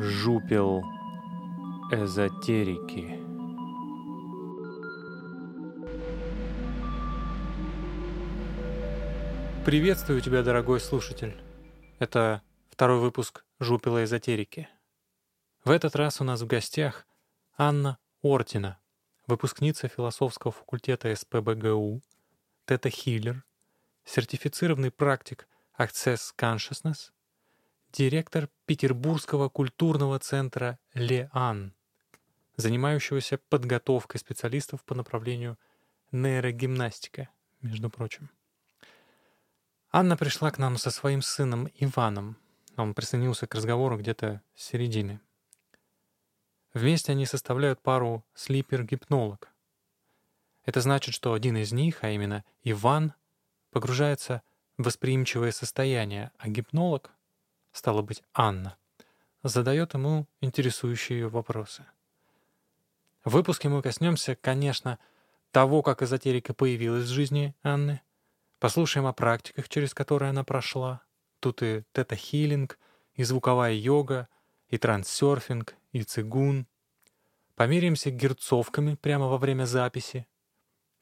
Жупел эзотерики. Приветствую тебя, дорогой слушатель. Это второй выпуск Жупела эзотерики. В этот раз у нас в гостях Анна Ортина, выпускница философского факультета СПБГУ, тета-хиллер, сертифицированный практик Access Consciousness, директор Петербургского культурного центра «Леан», занимающегося подготовкой специалистов по направлению нейрогимнастика, между прочим. Анна пришла к нам со своим сыном Иваном. Он присоединился к разговору где-то с середины. Вместе они составляют пару слипер-гипнолог. Это значит, что один из них, а именно Иван, погружается в восприимчивое состояние, а гипнолог стало быть, Анна, задает ему интересующие ее вопросы. В выпуске мы коснемся, конечно, того, как эзотерика появилась в жизни Анны, послушаем о практиках, через которые она прошла. Тут и тета-хилинг, и звуковая йога, и трансерфинг, и цигун. Померимся герцовками прямо во время записи.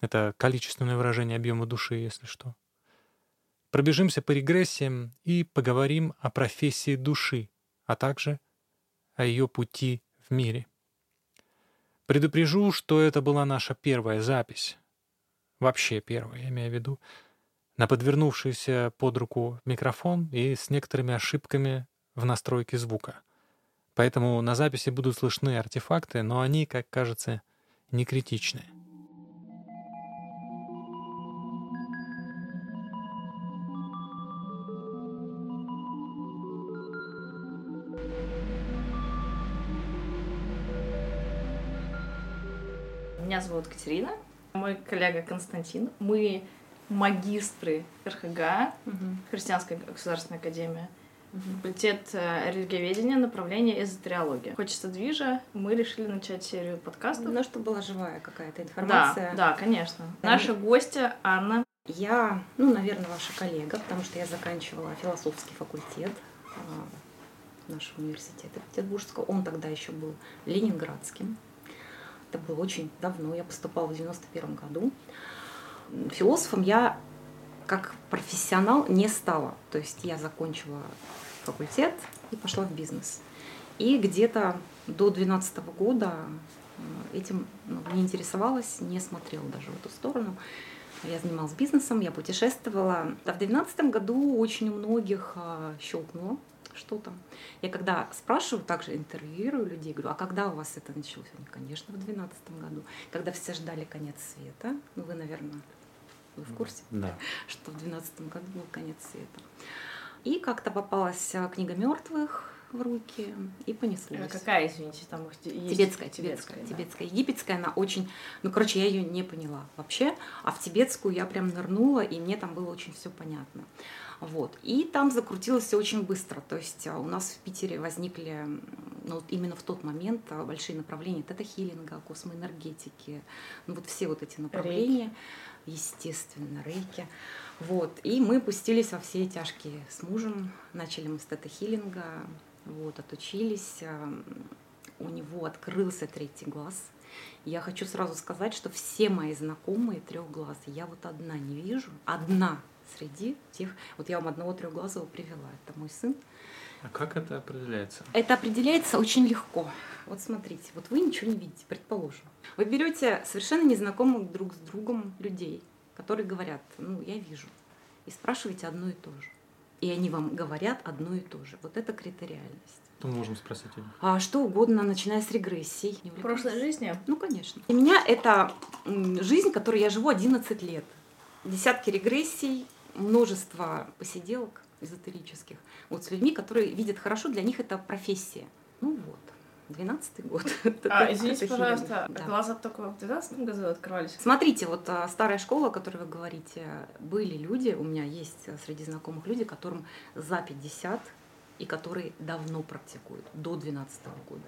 Это количественное выражение объема души, если что. Пробежимся по регрессиям и поговорим о профессии души, а также о ее пути в мире. Предупрежу, что это была наша первая запись. Вообще первая, я имею в виду. На подвернувшийся под руку микрофон и с некоторыми ошибками в настройке звука. Поэтому на записи будут слышны артефакты, но они, как кажется, не критичны. Меня зовут Катерина, мой коллега Константин. Мы магистры РХГ, угу. Христианская государственная академия, угу. факультет э, религиоведения, направление эзотериология. Хочется движа, мы решили начать серию подкастов. Ну, чтобы была живая какая-то информация. Да, да, конечно. Наша гостья Анна. Я, ну, наверное, ваша коллега, потому что я заканчивала философский факультет а, нашего университета Петербургского. Он тогда еще был ленинградским. Это было очень давно, я поступала в 91 году. Философом я как профессионал не стала. То есть я закончила факультет и пошла в бизнес. И где-то до 2012 года э, этим ну, не интересовалась, не смотрела даже в эту сторону. Я занималась бизнесом, я путешествовала. А в 2012 году очень у многих э, щелкнуло что там. Я когда спрашиваю, также интервьюирую людей, говорю, а когда у вас это началось? Они, конечно, в 2012 году, когда все ждали конец света. Ну, вы, наверное, вы в курсе, да. что в 2012 году был конец света. И как-то попалась а, книга мертвых в руки и понеслось. А какая, извините, там есть? Тибетская, тибетская, да. тибетская. Египетская, она очень, ну, короче, я ее не поняла вообще, а в тибетскую я прям нырнула, и мне там было очень все понятно. Вот. И там закрутилось все очень быстро. То есть а, у нас в Питере возникли ну, вот именно в тот момент а, большие направления тета-хиллинга, космоэнергетики, ну вот все вот эти направления, рейки. естественно, рейки. Вот. И мы пустились во все тяжкие с мужем. Начали мы с тета-хиллинга, вот, отучились. А, у него открылся третий глаз. Я хочу сразу сказать, что все мои знакомые трех глаз, я вот одна не вижу, одна среди тех... Вот я вам одного трехглазого привела. Это мой сын. А как это определяется? Это определяется очень легко. Вот смотрите, вот вы ничего не видите, предположим. Вы берете совершенно незнакомых друг с другом людей, которые говорят, ну, я вижу, и спрашиваете одно и то же. И они вам говорят одно и то же. Вот это критериальность. То мы можем спросить их. А что угодно, начиная с регрессий. В прошлой жизни? Ну, конечно. Для меня это жизнь, которой я живу 11 лет. Десятки регрессий, множество посиделок эзотерических вот с людьми, которые видят хорошо, для них это профессия. Ну вот. 12 год. А, извините, пожалуйста, да. глаза только в 12 году открывались? Смотрите, вот а, старая школа, о которой вы говорите, были люди, у меня есть среди знакомых люди, которым за 50 и которые давно практикуют, до 12 года.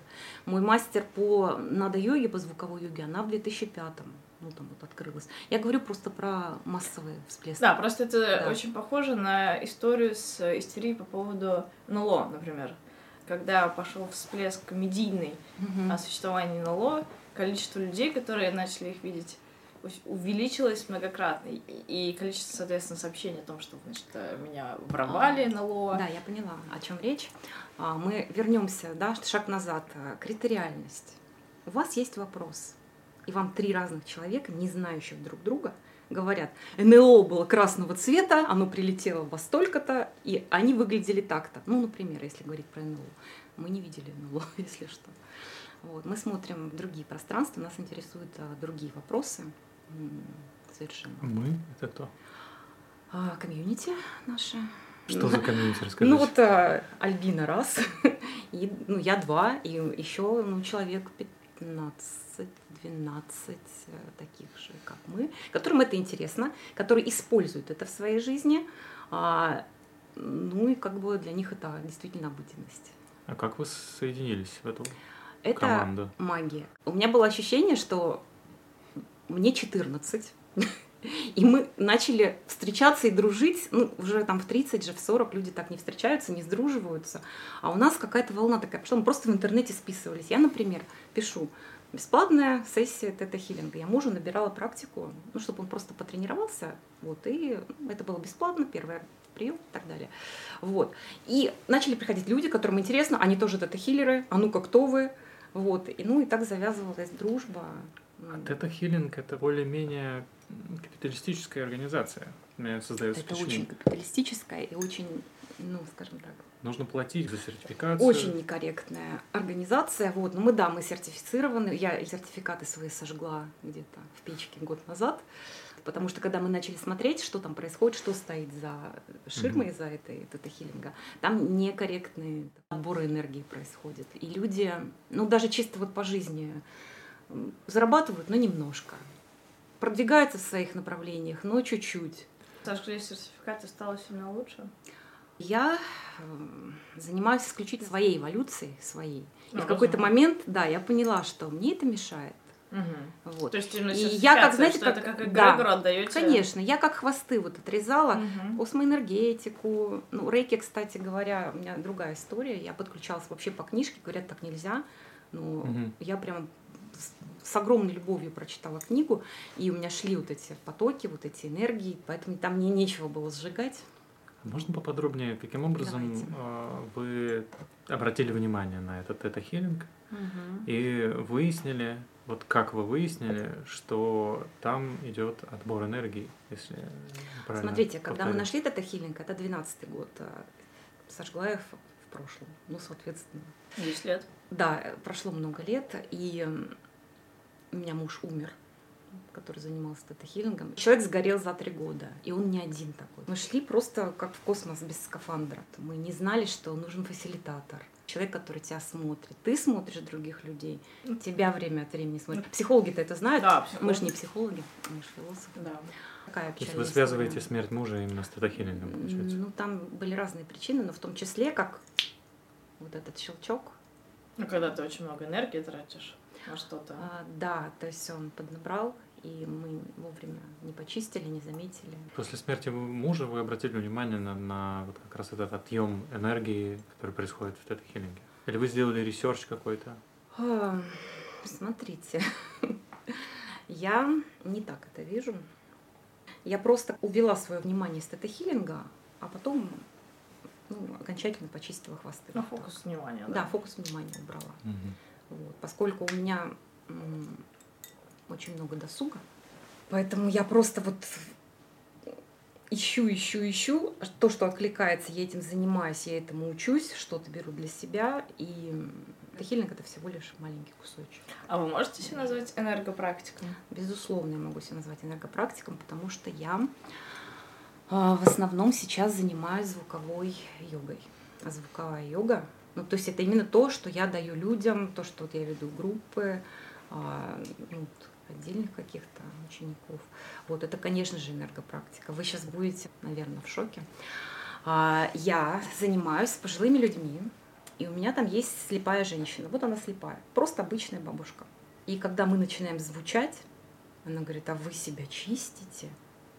Мой мастер по надо-йоге, по звуковой йоге, она в 2005 ну там вот открылась. Я говорю просто про массовые всплески. Да, просто это да. очень похоже на историю с истерией по поводу НЛО, например. когда пошел всплеск медийный Мгм. о существовании НЛО, количество людей, которые начали их видеть, увеличилось многократно. И, количество, соответственно, сообщений о том, что значит, э, меня воровали А, НЛО. Да, я поняла, о чем речь. А, Мы вернемся, да, шаг назад. Критериальность. У вас есть вопрос, и вам три разных человека, не знающих друг друга, говорят, НЛО было красного цвета, оно прилетело во столько-то, и они выглядели так-то. Ну, например, если говорить про НЛО. Мы не видели НЛО, если что. Вот. Мы смотрим другие пространства, нас интересуют а, другие вопросы. Совершенно. Мы? Это кто? А, комьюнити наше. Что за комьюнити, расскажите. Ну вот а, Альбина раз, и, ну я два, и еще ну, человек 15-12 э, таких же, как мы, которым это интересно, которые используют это в своей жизни, а, ну и как бы для них это действительно обыденность. А как вы соединились в эту Это команду? магия. У меня было ощущение, что мне 14, и мы начали встречаться и дружить, ну, уже там в 30 же, в 40 люди так не встречаются, не сдруживаются, а у нас какая-то волна такая пошла, мы просто в интернете списывались. Я, например, пишу, бесплатная сессия тета-хиллинга. Я мужу набирала практику, ну, чтобы он просто потренировался, вот, и это было бесплатно, первый прием и так далее. Вот. И начали приходить люди, которым интересно, они тоже тета-хиллеры, а ну-ка, кто вы? Вот. И, ну и так завязывалась дружба. А Тета-хиллинг — это более-менее капиталистическая организация. У меня создается Это очень впечатление. капиталистическая и очень, ну, скажем так, Нужно платить за сертификацию. очень некорректная организация. Вот. Но мы, да, мы сертифицированы. Я сертификаты свои сожгла где-то в печке год назад. Потому что когда мы начали смотреть, что там происходит, что стоит за ширмой, за этой тета-хиллинга, там некорректные отборы энергии происходят. И люди, ну даже чисто вот по жизни, зарабатывают, но немножко. Продвигаются в своих направлениях, но чуть-чуть. Сожгли сертификаты, стало сильно лучше. Я м, занимаюсь исключительно своей эволюцией, своей. И Ну, в какой-то момент, да, я поняла, что мне это мешает. Вот. То есть именно И я, как, знаете, как- это как да, эгрегору отдаете. Конечно, я как хвосты вот отрезала. Мгм. Осмоэнергетику. Ну, рейки, кстати говоря, у меня другая история. Я подключалась вообще по книжке, говорят, так нельзя. Ну, Мгм. я прям с, огромной любовью прочитала книгу, и у меня шли вот эти потоки, вот эти энергии, поэтому там мне нечего было сжигать. Можно поподробнее, каким образом Давайте. э, вы обратили внимание на этот тета-хиллинг и выяснили, вот как вы выяснили, что там идет отбор энергии, если правильно Смотрите, когда мы нашли это хилинг, это 12 год, а, сожгла я в, прошлом. Ну, соответственно. 10 лет. Да, э, прошло много лет, и у меня муж умер, который занимался тета-хиллингом. Человек сгорел за три года, и он не один такой. Мы шли просто как в космос без скафандра. Мы не знали, что нужен фасилитатор. Человек, который тебя смотрит. Ты смотришь других людей, тебя время от времени смотрят. Психологи-то это знают. Да, Мы же психологи. не психологи, мы же философы. Да. Такая То есть вы связываете история. смерть мужа именно с тета-хиллингом, получается? Ну, там были разные причины, но в том числе, как вот этот щелчок. Ну, когда ты очень много энергии тратишь на что-то. А, да, то есть он поднабрал, и мы вовремя не почистили, не заметили. После смерти мужа вы обратили внимание на, на вот как раз этот отъем энергии, который происходит в тета-хиллинге? Или вы сделали research какой-то? А, Смотрите, я не так это вижу. Я просто увела свое внимание с тета-хиллинга, а потом ну, окончательно почистила хвосты. Ну, фокус внимания, Да, да. фокус внимания убрала. Вот, поскольку у меня очень много досуга, поэтому я просто вот ищу, ищу, ищу. То, что откликается, я этим занимаюсь, я этому учусь, что-то беру для себя. И хилинг это всего лишь маленький кусочек. А вы можете себя назвать энергопрактиком? Безусловно, я могу себя назвать энергопрактиком, потому что я а, в основном сейчас занимаюсь звуковой йогой. А звуковая йога, ну, то есть это именно то, что я даю людям, то, что вот я веду группы, а, ну, отдельных каких-то учеников. Вот это, конечно же, энергопрактика. Вы сейчас будете, наверное, в шоке. А, Я занимаюсь с пожилыми людьми, и у меня там есть слепая женщина. Вот она слепая, просто обычная бабушка. И когда мы начинаем звучать, она говорит, а вы себя чистите?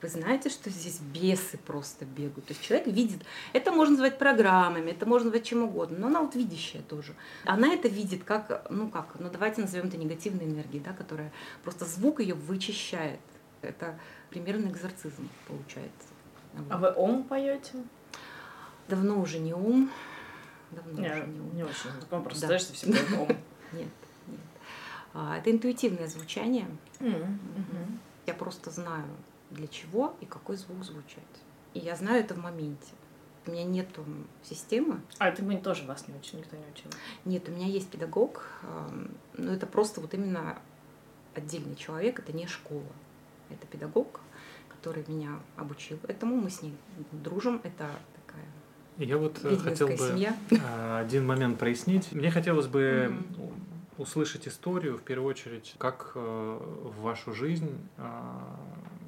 Вы знаете, что здесь бесы просто бегают. То есть человек видит, это можно назвать программами, это можно назвать чем угодно, но она вот видящая тоже. Она это видит как, ну как, ну давайте назовем это негативной энергией, да, которая просто звук ее вычищает. Это примерно экзорцизм получается. А вы ом поете? Давно уже не ум. Давно не, уже не ум. Не очень знаком, просто да. знаешь, что все поют ом. Нет, нет. А, это интуитивное звучание. Mm-hmm. Я просто знаю, для чего и какой звук звучать. И я знаю это в моменте. У меня нет системы. А это мы тоже вас не учили, никто не учил? Нет, у меня есть педагог, но это просто вот именно отдельный человек, это не школа. Это педагог, который меня обучил этому, мы с ней дружим, это такая Я вот э, хотел бы семья. А, один момент прояснить. Мне хотелось бы mm-hmm. услышать историю, в первую очередь, как э, в вашу жизнь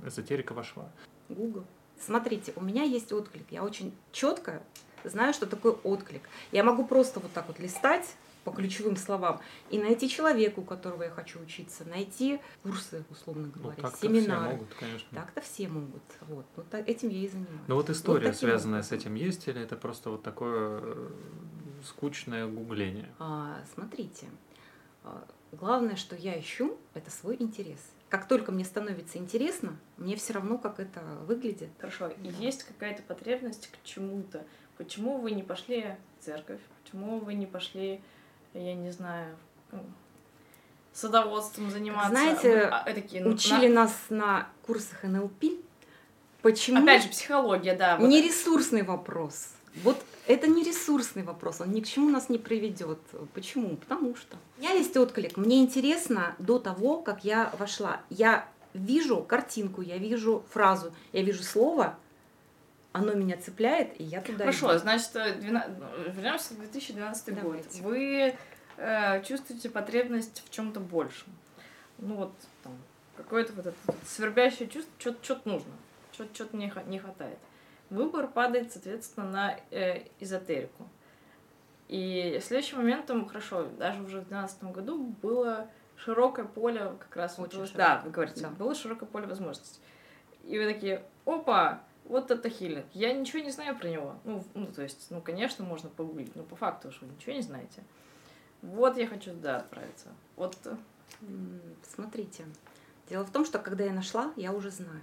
эзотерика вошла? Google. Смотрите, у меня есть отклик. Я очень четко знаю, что такое отклик. Я могу просто вот так вот листать по ключевым словам и найти человека, у которого я хочу учиться, найти курсы, условно ну, говоря, ну, так-то семинары. Все могут, конечно. Так-то все могут. Вот. вот так, этим я и занимаюсь. Ну вот история, вот связанная образом. с этим, есть или это просто вот такое э, скучное гугление? А, смотрите, а, главное, что я ищу, это свой интерес как только мне становится интересно, мне все равно, как это выглядит. Хорошо, да. есть какая-то потребность к чему-то. Почему вы не пошли в церковь? Почему вы не пошли, я не знаю, садоводством заниматься? Знаете, а, такие, ну, учили на... нас на курсах НЛП. Почему? Опять же, психология, да. Вот не ресурсный вопрос. Вот это не ресурсный вопрос, он ни к чему нас не приведет. Почему? Потому что. У меня есть отклик. Мне интересно до того, как я вошла. Я вижу картинку, я вижу фразу, я вижу слово, оно меня цепляет, и я туда Хорошо, иду. значит, 12... вернемся в 2012 Давайте. год. Вы э, чувствуете потребность в чем-то большем. Ну вот там какое-то вот это свербящее чувство, что-то нужно, что-то не, не хватает выбор падает, соответственно, на э, эзотерику. И следующим моментом, хорошо, даже уже в 2012 году было широкое поле как раз... Очень вот, да, вы говорите, да. было широкое поле возможностей. И вы такие, опа, вот это хилинг. Я ничего не знаю про него. Ну, ну, то есть, ну, конечно, можно погуглить, но по факту, что вы ничего не знаете. Вот я хочу туда отправиться. Вот. Смотрите, дело в том, что когда я нашла, я уже знаю.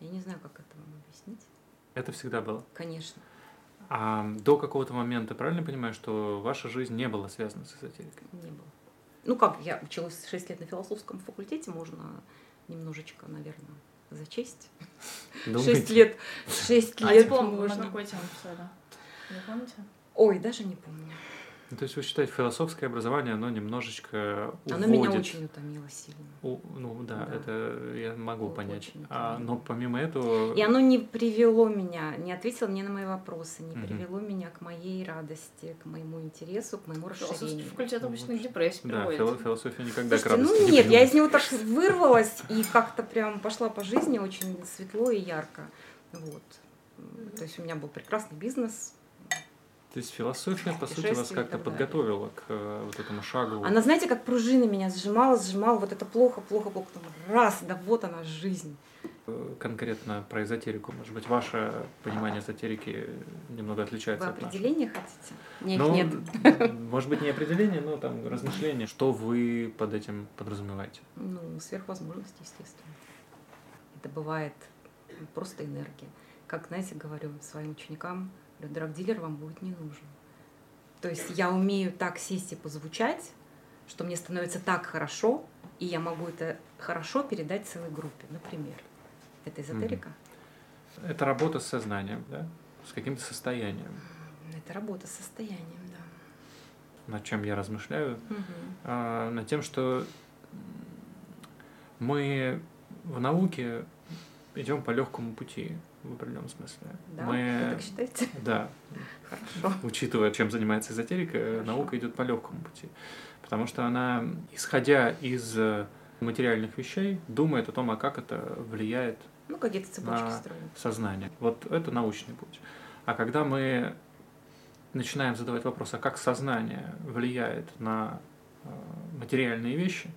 Я не знаю, как это вам объяснить. Это всегда было? Конечно. А до какого-то момента, правильно понимаю, что ваша жизнь не была связана с эзотерикой? Не было. Ну как, я училась 6 лет на философском факультете, можно немножечко, наверное, зачесть. Думаете? 6 лет. 6 а лет. диплом можно. на какой тему писали? Не помните? Ой, даже не помню. Ну, то есть вы считаете, философское образование, оно немножечко уводит... Оно меня очень утомило сильно. У, ну да, да, это я могу вот понять. А, но помимо этого... И оно не привело меня, не ответило мне на мои вопросы, не угу. привело меня к моей радости, к моему интересу, к моему расширению. Факультет обычно к депрессии Да, приводит. философия никогда Слушайте, к радости ну нет, не я из него так вырвалась и как-то прям пошла по жизни очень светло и ярко. Вот. То есть у меня был прекрасный бизнес, то есть философия, по сути, вас как-то подготовила к э, вот этому шагу. Она, знаете, как пружина меня сжимала, сжимала, вот это плохо, плохо, плохо, раз, да вот она жизнь. Э, конкретно про эзотерику, может быть, ваше понимание эзотерики немного отличается вы от определения нашего. хотите? Нет, ну, нет. Может быть, не определение, но там размышления. Что вы под этим подразумеваете? Ну, сверхвозможности, естественно. Это бывает просто энергия. Как, знаете, говорю своим ученикам, драгдилер вам будет не нужен. То есть я умею так сесть и позвучать, что мне становится так хорошо, и я могу это хорошо передать целой группе, например. Это эзотерика? Это работа с сознанием, да? С каким-то состоянием. Это работа с состоянием, да. Над чем я размышляю? Угу. А, над тем, что мы в науке идем по легкому пути в определенном смысле. Да, мы, вы так считаете? Да. Хорошо. Учитывая, чем занимается эзотерика, Хорошо. наука идет по легкому пути. Потому что она, исходя из э, материальных вещей, думает о том, а как это влияет ну, какие-то цепочки на строим. сознание. Вот это научный путь. А когда мы начинаем задавать вопрос, а как сознание влияет на э, материальные вещи,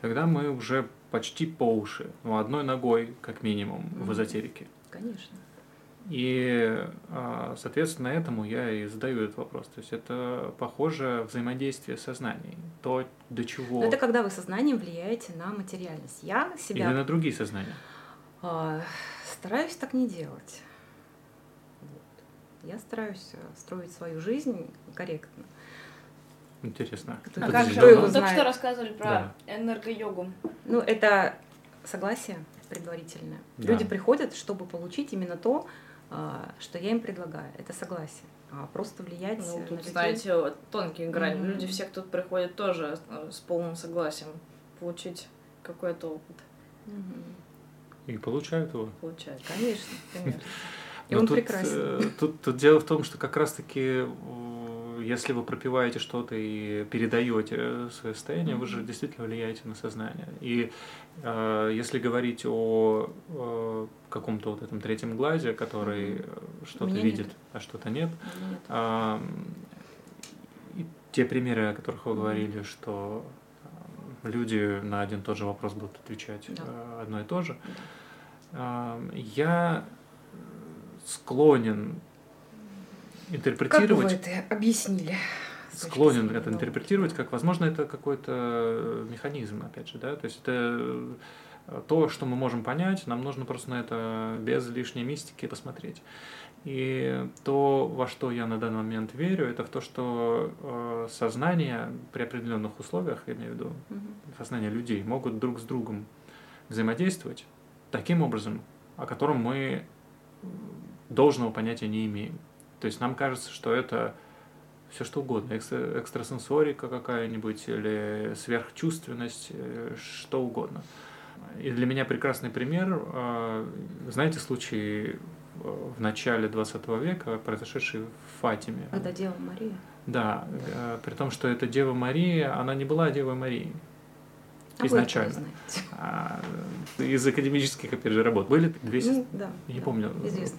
тогда мы уже почти по уши, ну, одной ногой, как минимум, mm-hmm. в эзотерике. Конечно. И, а, соответственно, этому я и задаю этот вопрос. То есть это похоже взаимодействие сознаний. То, до чего... Но это когда вы сознанием влияете на материальность. Я себя... Или на другие сознания. А, стараюсь так не делать. Вот. Я стараюсь э, строить свою жизнь корректно. Интересно. А как же? Вы только что рассказывали про да. энергойогу. Ну, это согласие предварительное. Да. Люди приходят, чтобы получить именно то, а, что я им предлагаю. Это согласие. А просто влиять ну, тут, на людей. знаете, тонкие грани. Mm-hmm. Люди все, кто приходит, тоже э, с полным согласием получить какой-то опыт. Mm-hmm. И получают его. Получают, конечно, конечно. И он прекрасен. Э, тут, тут дело в том, что как раз-таки если вы пропиваете что-то и передаете свое состояние, mm-hmm. вы же действительно влияете на сознание. И э, если говорить о э, каком-то вот этом третьем глазе, который mm-hmm. что-то видит, нет. а что-то нет, нет. Э, те примеры, о которых вы mm-hmm. говорили, что люди на один и тот же вопрос будут отвечать да. Э, одно и то же, э, я склонен интерпретировать... Как вы это объяснили? Склонен это интерпретировать, как, возможно, это какой-то механизм, опять же, да, то есть это э, то, что мы можем понять, нам нужно просто на это без лишней мистики посмотреть. И то, во что я на данный момент верю, это в то, что э, сознание при определенных условиях, я имею в виду, сознание людей, могут друг с другом взаимодействовать таким образом, о котором мы должного понятия не имеем. То есть нам кажется, что это все что угодно, экстра, экстрасенсорика какая-нибудь или сверхчувственность, э, что угодно. И для меня прекрасный пример, э, знаете, случай в начале 20 века, произошедший в Фатиме. Это Дева Мария? Да, э, при том, что эта Дева Мария, она не была Девой Марией а изначально. А, из академических, опять же, работ. Были две ну, да, я не да, помню,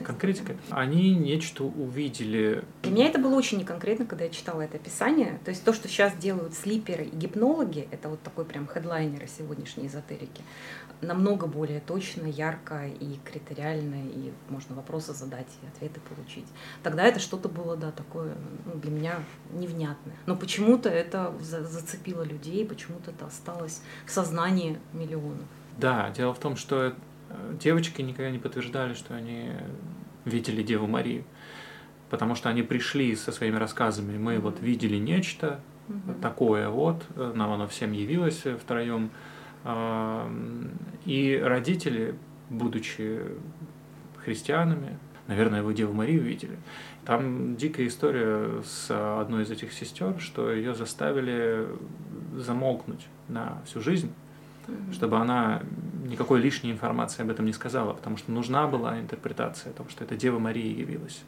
конкретика. Они нечто увидели. Для меня это было очень неконкретно, когда я читала это описание. То есть то, что сейчас делают слиперы и гипнологи, это вот такой прям хедлайнеры сегодняшней эзотерики, намного более точно, ярко и критериально, и можно вопросы задать и ответы получить. Тогда это что-то было, да, такое ну, для меня невнятное. Но почему-то это зацепило людей, почему-то это осталось в сознании миллионов. Да, дело в том, что э, девочки никогда не подтверждали, что они видели Деву Марию, потому что они пришли со своими рассказами, мы вот видели нечто mm-hmm. такое вот, э, нам оно всем явилось втроем, и родители, будучи христианами, наверное, вы Деву Марию видели. Там дикая история с одной из этих сестер, что ее заставили замолкнуть на всю жизнь, чтобы она никакой лишней информации об этом не сказала, потому что нужна была интерпретация о том, что это Дева Мария явилась.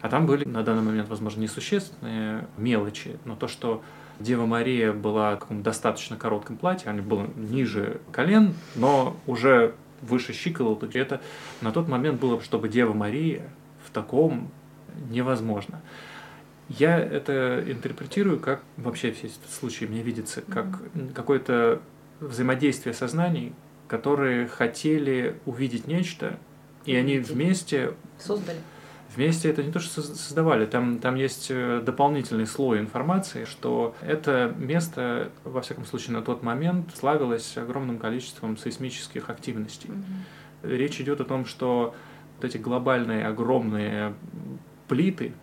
А там были на данный момент, возможно, несущественные мелочи, но то, что Дева Мария была в каком достаточно коротком платье, она была ниже колен, но уже выше щиколоток. Это на тот момент было, чтобы Дева Мария в таком невозможно. Я это интерпретирую как вообще все эти случаи мне видится как какое-то взаимодействие сознаний, которые хотели увидеть нечто, и они вместе создали Вместе это не то, что создавали, там, там есть э, дополнительный слой информации, что это место, во всяком случае, на тот момент славилось огромным количеством сейсмических активностей. Mm-hmm. Речь идет о том, что вот эти глобальные огромные плиты,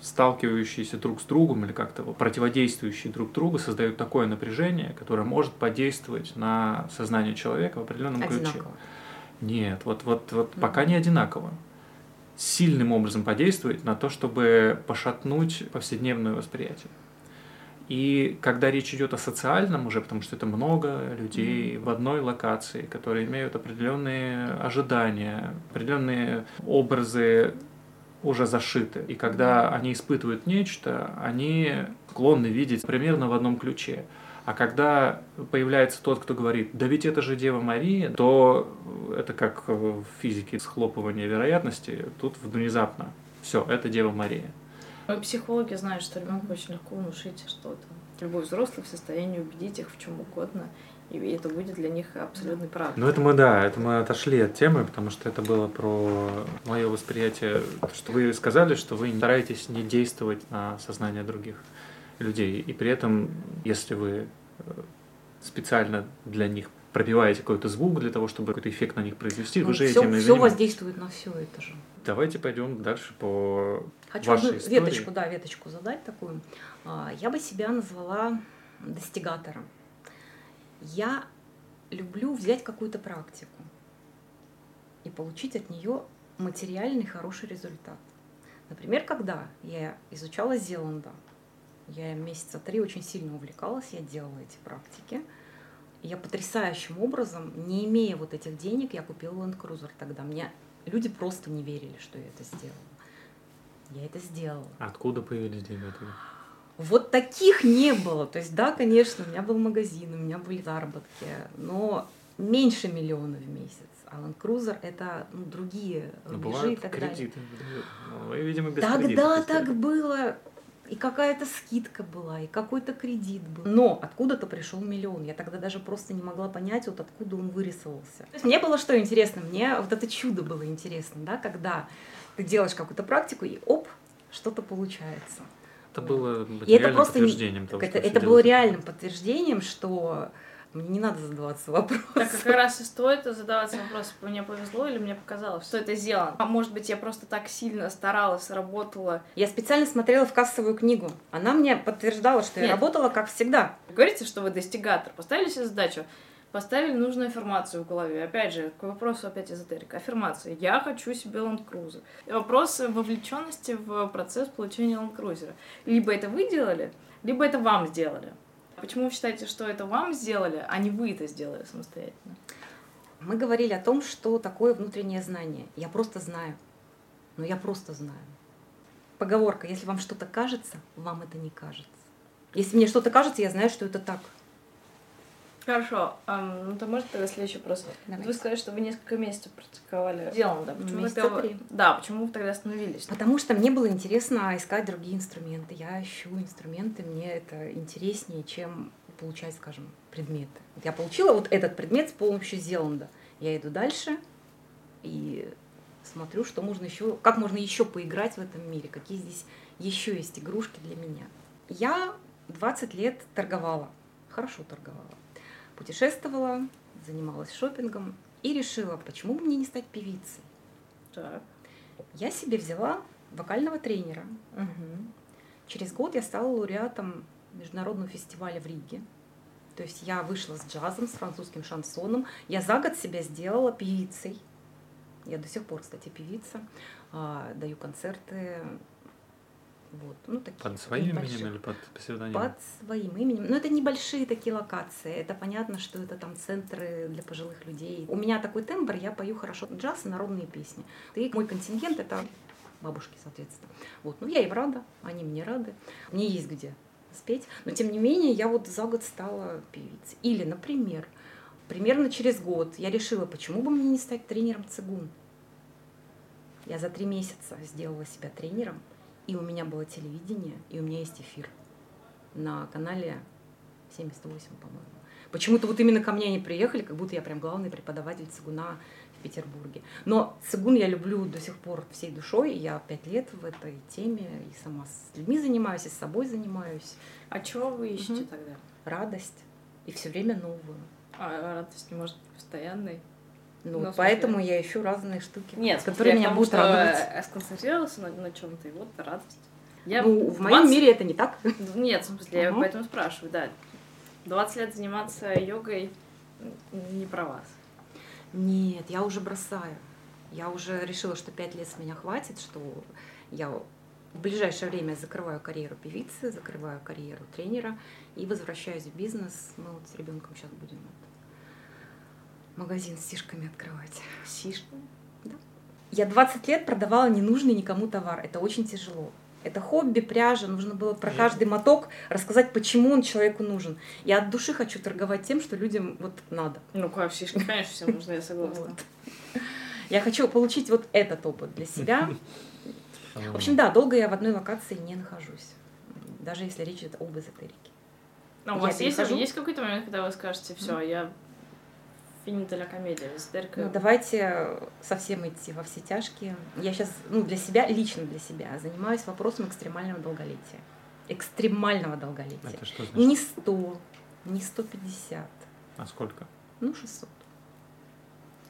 сталкивающиеся друг с другом или как-то противодействующие друг другу, создают такое напряжение, которое может подействовать на сознание человека в определенном одинаково. ключе. Нет, вот, вот, вот mm-hmm. пока не одинаково сильным образом подействует на то, чтобы пошатнуть повседневное восприятие. И когда речь идет о социальном уже, потому что это много людей mm-hmm. в одной локации, которые имеют определенные ожидания, определенные образы уже зашиты. И когда они испытывают нечто, они склонны видеть примерно в одном ключе. А когда появляется тот, кто говорит, да ведь это же Дева Мария, то это как в физике схлопывание вероятности, тут внезапно все, это Дева Мария. Психологи знают, что ребенку очень легко внушить что-то. Любой взрослый в состоянии убедить их в чем угодно И это будет для них абсолютной правдой. Ну, это мы, да, это мы отошли от темы, потому что это было про мое восприятие, что вы сказали, что вы стараетесь не действовать на сознание других людей. И при этом, если вы э, специально для них пробиваете какой-то звук для того, чтобы какой-то эффект на них произвести, ну, вы же все, этим и Все воздействует на все это же. Давайте пойдем дальше по Хочу вашей одну истории. веточку, да, веточку задать такую. А, я бы себя назвала достигатором. Я люблю взять какую-то практику и получить от нее материальный хороший результат. Например, когда я изучала Зеланда, я месяца три очень сильно увлекалась, я делала эти практики. Я потрясающим образом, не имея вот этих денег, я купила Land Cruiser тогда. Мне люди просто не верили, что я это сделала. Я это сделала. Откуда появились деньги? Вот таких не было. То есть, да, конечно, у меня был магазин, у меня были заработки, но меньше миллиона в месяц. А Land Cruiser это ну, другие ну, рубежи и так кредиты. далее. Ну, видимо, без Тогда так было. И какая-то скидка была, и какой-то кредит был. Но откуда-то пришел миллион. Я тогда даже просто не могла понять, вот откуда он вырисовался. То есть мне было что интересно? Мне вот это чудо было интересно, да, когда ты делаешь какую-то практику, и оп, что-то получается. Это было и это просто подтверждением того, это, это было реальным подтверждением, что мне не надо задаваться вопросом. Так как раз и стоит задаваться вопросом, мне повезло или мне показалось, что это сделано. А может быть, я просто так сильно старалась, работала. Я специально смотрела в кассовую книгу. Она мне подтверждала, что Нет. я работала как всегда. Вы говорите, что вы достигатор. Поставили себе задачу, поставили нужную аффирмацию в голове. Опять же, к вопросу опять эзотерика. Аффирмация. Я хочу себе Cruiser. Вопрос вовлеченности в процесс получения Cruiser. Либо это вы делали, либо это вам сделали. Почему вы считаете, что это вам сделали, а не вы это сделали самостоятельно? Мы говорили о том, что такое внутреннее знание. Я просто знаю. Но я просто знаю. Поговорка, если вам что-то кажется, вам это не кажется. Если мне что-то кажется, я знаю, что это так. Хорошо. Um, ну, то может тогда следующий вопрос. Давай. Вы сказали, что вы несколько месяцев практиковали делом, да? Почему Месяца вы, три. Да, почему вы тогда остановились? Потому что мне было интересно искать другие инструменты. Я ищу инструменты, мне это интереснее, чем получать, скажем, предметы. Я получила вот этот предмет с помощью Зеланда. Я иду дальше и смотрю, что можно еще, как можно еще поиграть в этом мире, какие здесь еще есть игрушки для меня. Я 20 лет торговала, хорошо торговала путешествовала, занималась шопингом и решила, почему бы мне не стать певицей. Так. Я себе взяла вокального тренера. Угу. Через год я стала лауреатом международного фестиваля в Риге. То есть я вышла с джазом, с французским шансоном. Я за год себя сделала певицей. Я до сих пор, кстати, певица. А, даю концерты вот, ну, такие под своим именем или под псевдонимом? Под своим именем. Но это небольшие такие локации. Это понятно, что это там центры для пожилых людей. У меня такой тембр, я пою хорошо джаз и народные песни. И мой контингент это бабушки, соответственно. Вот, ну я им рада, они мне рады. Мне есть где спеть. Но тем не менее, я вот за год стала певицей. Или, например, примерно через год я решила, почему бы мне не стать тренером цигун. Я за три месяца сделала себя тренером, и у меня было телевидение, и у меня есть эфир на канале 78, по-моему. Почему-то вот именно ко мне они приехали, как будто я прям главный преподаватель цигуна в Петербурге. Но цигун я люблю до сих пор всей душой. Я пять лет в этой теме и сама с людьми занимаюсь, и с собой занимаюсь. А чего вы ищете угу. тогда? Радость. И все время новую. А радость не может быть постоянной? Ну, ну поэтому я ищу разные штуки, Нет, которые меня будут радовать. сконцентрировался на, на чем-то, и вот радость. Я ну, в 20... моем мире это не так. Нет, в смысле, я поэтому спрашиваю, да. 20 лет заниматься йогой не про вас. Нет, я уже бросаю. Я уже решила, что 5 лет с меня хватит, что я в ближайшее время закрываю карьеру певицы, закрываю карьеру тренера и возвращаюсь в бизнес. Мы вот с ребенком сейчас будем это магазин с сишками открывать. Сишками? Да. Я 20 лет продавала ненужный никому товар. Это очень тяжело. Это хобби, пряжа. Нужно было про каждый моток рассказать, почему он человеку нужен. Я от души хочу торговать тем, что людям вот надо. Ну, как сишки, конечно, всем нужно, я согласна. Вот. Я хочу получить вот этот опыт для себя. В общем, да, долго я в одной локации не нахожусь. Даже если речь идет об эзотерике. А у вас есть, есть какой-то момент, когда вы скажете, все, я финита ля комедия, Ну, давайте совсем идти во все тяжкие. Я сейчас, ну, для себя, лично для себя, занимаюсь вопросом экстремального долголетия. Экстремального долголетия. Это что значит? Не 100, не 150. А сколько? Ну, 600.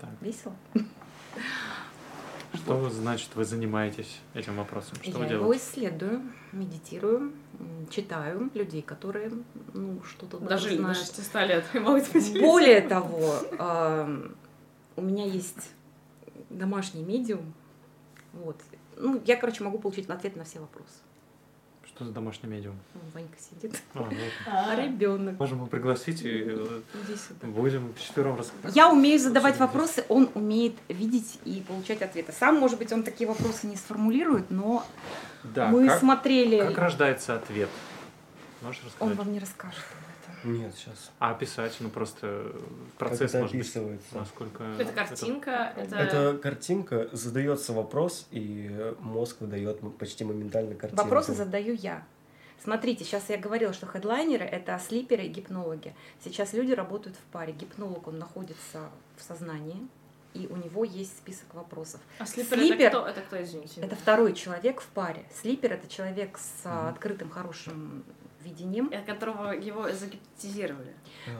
Так. Весело? Что вот. значит вы занимаетесь этим вопросом? Что Я вы его исследую, медитирую, читаю людей, которые ну, что-то даже знают. до 600 лет могут быть. Более того, у меня есть домашний медиум. Вот. Ну, я, короче, могу получить ответ на все вопросы. Что за домашний медиум? Ванька сидит. А, а ребенок. Можем его пригласить и э, будем четвером рассказывать. Я умею задавать вопросы, он умеет видеть и получать ответы. Сам, может быть, он такие вопросы не сформулирует, но да, мы как, смотрели. Как рождается ответ? Можешь рассказать? Он вам не расскажет. Нет, сейчас. А описать, ну просто процесс как это описывается. Быть, насколько... Это картинка, это... Это картинка, задается вопрос, и мозг выдает почти моментально картинку. Вопросы задаю я. Смотрите, сейчас я говорила, что хедлайнеры — это слиперы и гипнологи. Сейчас люди работают в паре. Гипнолог, он находится в сознании, и у него есть список вопросов. А слипер, слипер это, кто? это кто, извините? Это второй человек в паре. Слипер — это человек с mm-hmm. открытым, хорошим видением. От которого его загипнотизировали.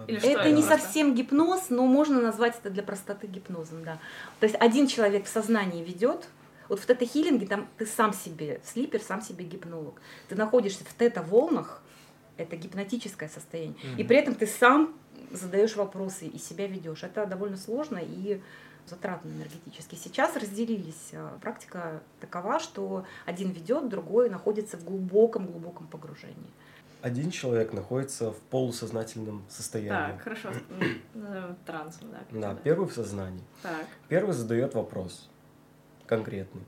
Или это что, не просто? совсем гипноз, но можно назвать это для простоты гипнозом, да. То есть один человек в сознании ведет, вот в тета-хиллинге там ты сам себе слипер, сам себе гипнолог. Ты находишься в тета-волнах, это гипнотическое состояние, mm-hmm. и при этом ты сам задаешь вопросы и себя ведешь. Это довольно сложно и затратно энергетически. Сейчас разделились. А, практика такова, что один ведет, другой находится в глубоком-глубоком погружении один человек находится в полусознательном состоянии. Так, хорошо. Трансом, да. Да, первый в сознании. Так. Первый задает вопрос конкретный.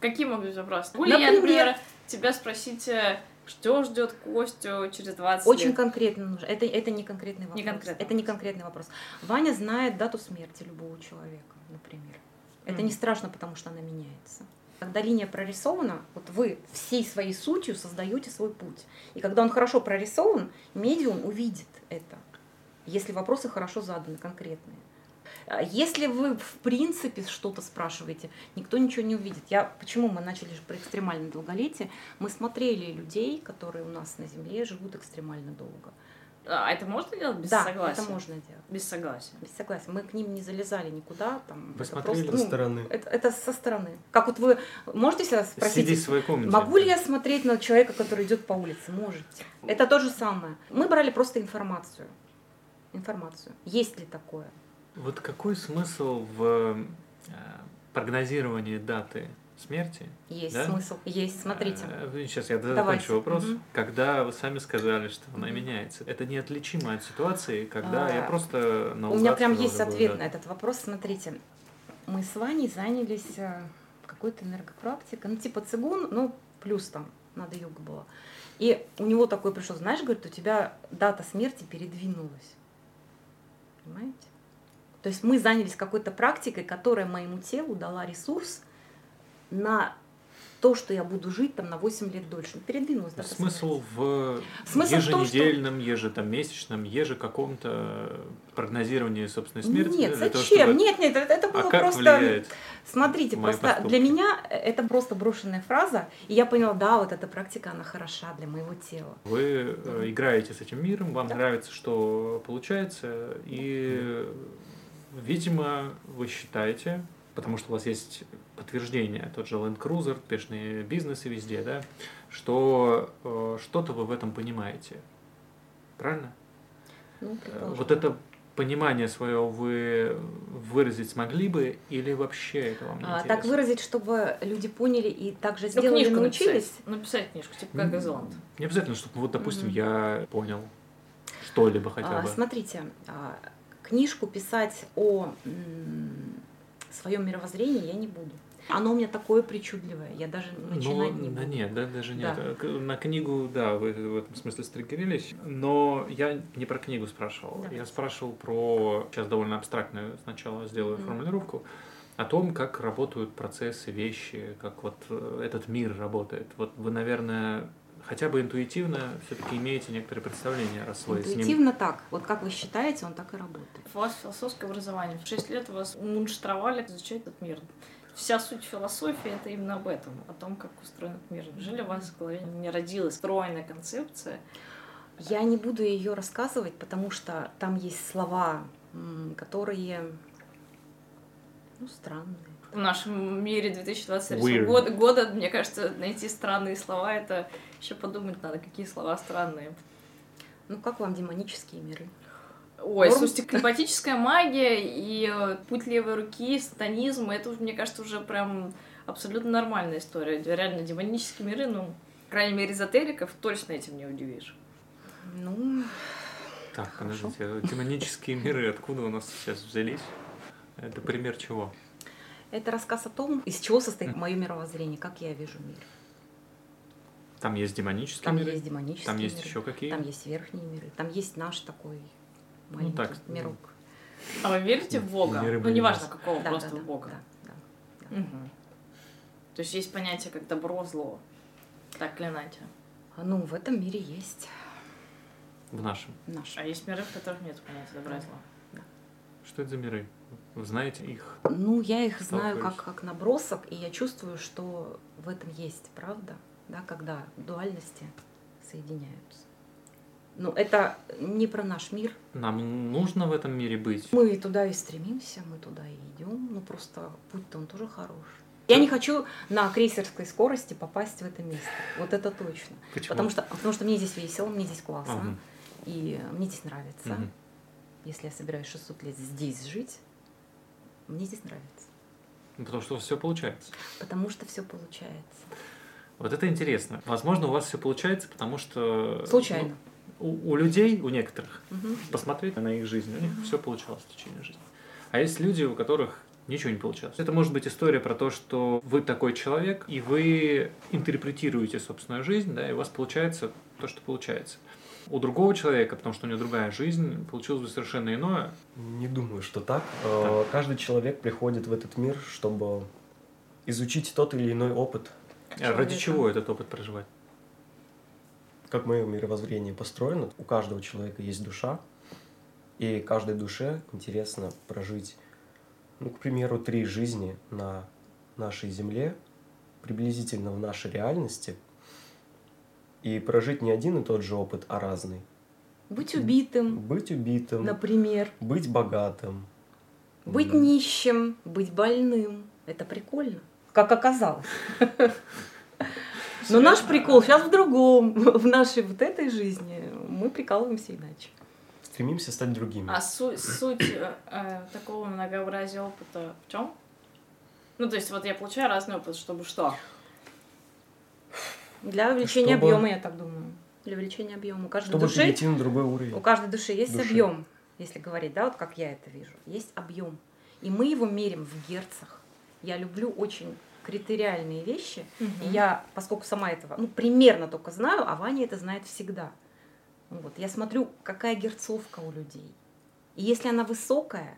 Какие могут быть вопросы? Могу например, я, например, тебя спросить, э, что ждет Костю через 20 Очень лет? конкретно нужно. Это, это не конкретный вопрос. Не конкретный это не конкретный вопрос. Ваня знает дату смерти любого человека, например. Это mm. не страшно, потому что она меняется. Когда линия прорисована, вот вы всей своей сутью создаете свой путь. И когда он хорошо прорисован, медиум увидит это, если вопросы хорошо заданы, конкретные. А если вы в принципе что-то спрашиваете, никто ничего не увидит. Я, почему мы начали же про экстремальное долголетие? Мы смотрели людей, которые у нас на Земле живут экстремально долго. А это можно делать без да, согласия? это можно делать. Без согласия? Без согласия. Мы к ним не залезали никуда. Там, вы смотрели просто, со ну, стороны? Это, это со стороны. Как вот вы можете себя спросить, Сиди в своей комнате. могу ли я смотреть на человека, который идет по улице? Можете. Это то же самое. Мы брали просто информацию. Информацию. Есть ли такое? Вот какой смысл в э, прогнозировании даты смерти. Есть да? смысл, есть, смотрите. Сейчас я закончу вопрос. Угу. Когда вы сами сказали, что она меняется, это неотличимо от ситуации, когда а, я просто на У меня прям есть ответ на этот вопрос. Смотрите, мы с Ваней занялись э, какой-то энергопрактикой, ну типа цигун, ну плюс там надо йога была. И у него такой пришел, знаешь, говорит, у тебя дата смерти передвинулась. Понимаете? То есть мы занялись какой-то практикой, которая моему телу дала ресурс на то, что я буду жить там на 8 лет дольше. Передвинулась. Да, Смысл в Смысл еженедельном, том, что... ежетомесячном, еже каком-то прогнозировании собственной смерти? Нет, да, зачем? Того, чтобы... Нет, нет, это было а просто... Смотрите, просто поступки? для меня это просто брошенная фраза, и я поняла, да, вот эта практика, она хороша для моего тела. Вы mm. играете с этим миром, вам да. нравится, что получается, и, видимо, вы считаете, потому что у вас есть подтверждение, тот же Land Cruiser, успешные бизнесы везде, да, что э, что-то вы в этом понимаете. Правильно? Ну, э, вот это понимание свое вы выразить смогли бы или вообще это вам не а, Так выразить, чтобы люди поняли и также ну, сделали, ну, научились? Написать, написать книжку, типа как Газланд. Не обязательно, чтобы, вот, допустим, mm-hmm. я понял что-либо хотя а, бы. Смотрите, а, книжку писать о своем мировоззрении я не буду. Оно у меня такое причудливое, я даже начинать но, не буду. Да нет, да, даже нет. Да. На книгу, да, вы в этом смысле стригерились, но я не про книгу спрашивал. Да. Я спрашивал про, сейчас довольно абстрактную сначала сделаю mm. формулировку, о том, как работают процессы, вещи, как вот э, этот мир работает. Вот вы, наверное, хотя бы интуитивно все-таки имеете некоторые представления, раз вы с ним... Интуитивно так. Вот как вы считаете, он так и работает. У вас философское образование. В 6 лет вас мунштровали изучать этот мир. Вся суть философии это именно об этом, о том, как устроен этот мир. Неужели у вас в голове не родилась стройная концепция? Я не буду ее рассказывать, потому что там есть слова, которые ну, странные. В нашем мире 2023 Weird. года, года, мне кажется, найти странные слова, это еще подумать надо, какие слова странные. Ну, как вам демонические миры? Ой, Норм? слушайте, климатическая магия и э, путь левой руки, сатанизм, это, мне кажется, уже прям абсолютно нормальная история. Реально, демонические миры, ну, по крайней мере, эзотериков точно этим не удивишь. Ну, Так, Хорошо. подождите, демонические миры откуда у нас сейчас взялись? Это пример чего? это рассказ о том, из чего состоит мое мировоззрение, как я вижу мир. Там есть демонические Там миры? есть демонические Там есть миры, еще какие? там есть верхние миры, там есть наш такой маленький так, ну, мирок. А вы верите в Бога? Миры Ну, неважно какого, Да, просто да, в да, Бога. да, да. Мгм. То есть есть понятие как добро, зло. Так или иначе. А, Ну, в этом мире есть В нашем. наш. А есть миры, в которых нет понятия добра и зла. Что это за миры? Вы знаете их? Ну, я их знаю как, как набросок, и я чувствую, что в этом есть правда, да, когда дуальности соединяются. Ну, это не про наш мир. Нам нужно в этом мире быть? Мы туда и стремимся, мы туда и идем. Ну, просто путь-то он тоже хорош. Я не хочу на крейсерской скорости попасть в это место. Вот это точно. Почему? Потому что, потому что мне здесь весело, мне здесь классно. Ага. И мне здесь нравится. Мгм. Если я собираюсь 600 лет здесь жить, мне здесь нравится. Потому что все получается. Потому что все получается. Вот это интересно. Возможно, у вас все получается, потому что... Случайно. ну, у, у людей, у некоторых, Мгм. посмотреть на их жизнь, у них все получалось в течение жизни. А есть люди, у которых ничего не получалось. Это может быть история про то, что вы такой человек, и вы интерпретируете собственную жизнь, да, и у вас получается то, что получается. У другого человека, потому что у него другая жизнь, получилось бы совершенно иное. Не думаю, что так. Э, Каждый человек приходит в этот мир, чтобы изучить тот или иной опыт. А Человека. ради чего этот опыт проживать? Как мое мировоззрение построено, у каждого человека есть душа, и каждой душе интересно прожить, ну, к примеру, три жизни на нашей Земле, приблизительно в нашей реальности, и прожить не один и тот же опыт, а разный. Быть убитым, Быть убитым, например. быть богатым. Быть М, нищим, быть больным. Это прикольно. Как оказалось. Но наш прикол сейчас в другом. В нашей вот этой жизни мы прикалываемся иначе. Стремимся стать другими. А су- суть э, э, такого многообразия опыта в чем? Ну, то есть, вот я получаю разный опыт, чтобы что? Для увеличения Чтобы- объема, я так думаю. Для увеличения объема. У каждой Чтобы души, перейти на другой уровень. у каждой души есть Души. объем, если говорить, да, вот как я это вижу. Есть объем. И мы его мерим в герцах. Я люблю очень критериальные вещи. И я, поскольку сама этого, ну, примерно только знаю, а Ваня это знает всегда. Вот, я смотрю, какая герцовка у людей. И если она высокая,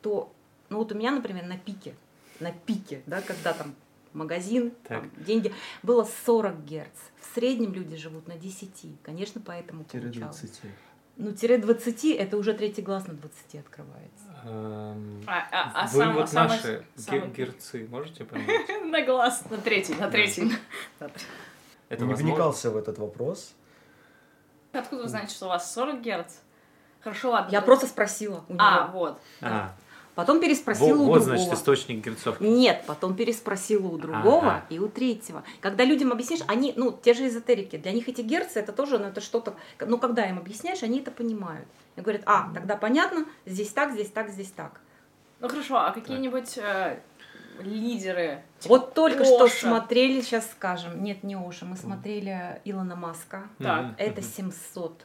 то, ну вот у меня, например, на пике, на пике, да, когда там магазин, Так. там деньги, было 40 герц. В среднем люди живут на 10. Конечно, поэтому Тире получалось. 20. Ну, тире 20 это уже третий глаз на 20 открывается. Эм, А, а- а Вы сам- а вот самый- наши самый- ге- герцы можете понять? На глаз, на третий, на третий. Это не вникался в этот вопрос. Откуда вы знаете, что у вас 40 герц? Хорошо, ладно. Я просто спросила. А, вот. А, Потом переспросила вот, у вот, другого. значит, источник герцовки. Нет, потом переспросила у другого Ага. и у третьего. Когда людям объяснишь, они, ну, те же эзотерики, для них эти герцы, это тоже, ну, это что-то, ну, когда им объясняешь, они это понимают. И говорят, а, тогда понятно, здесь так, здесь так, здесь так. Ну хорошо, а какие-нибудь э, лидеры? типа Вот только что Оша. смотрели, сейчас скажем, нет, не Оша, мы смотрели Илона Маска, Так, это мгм. 700.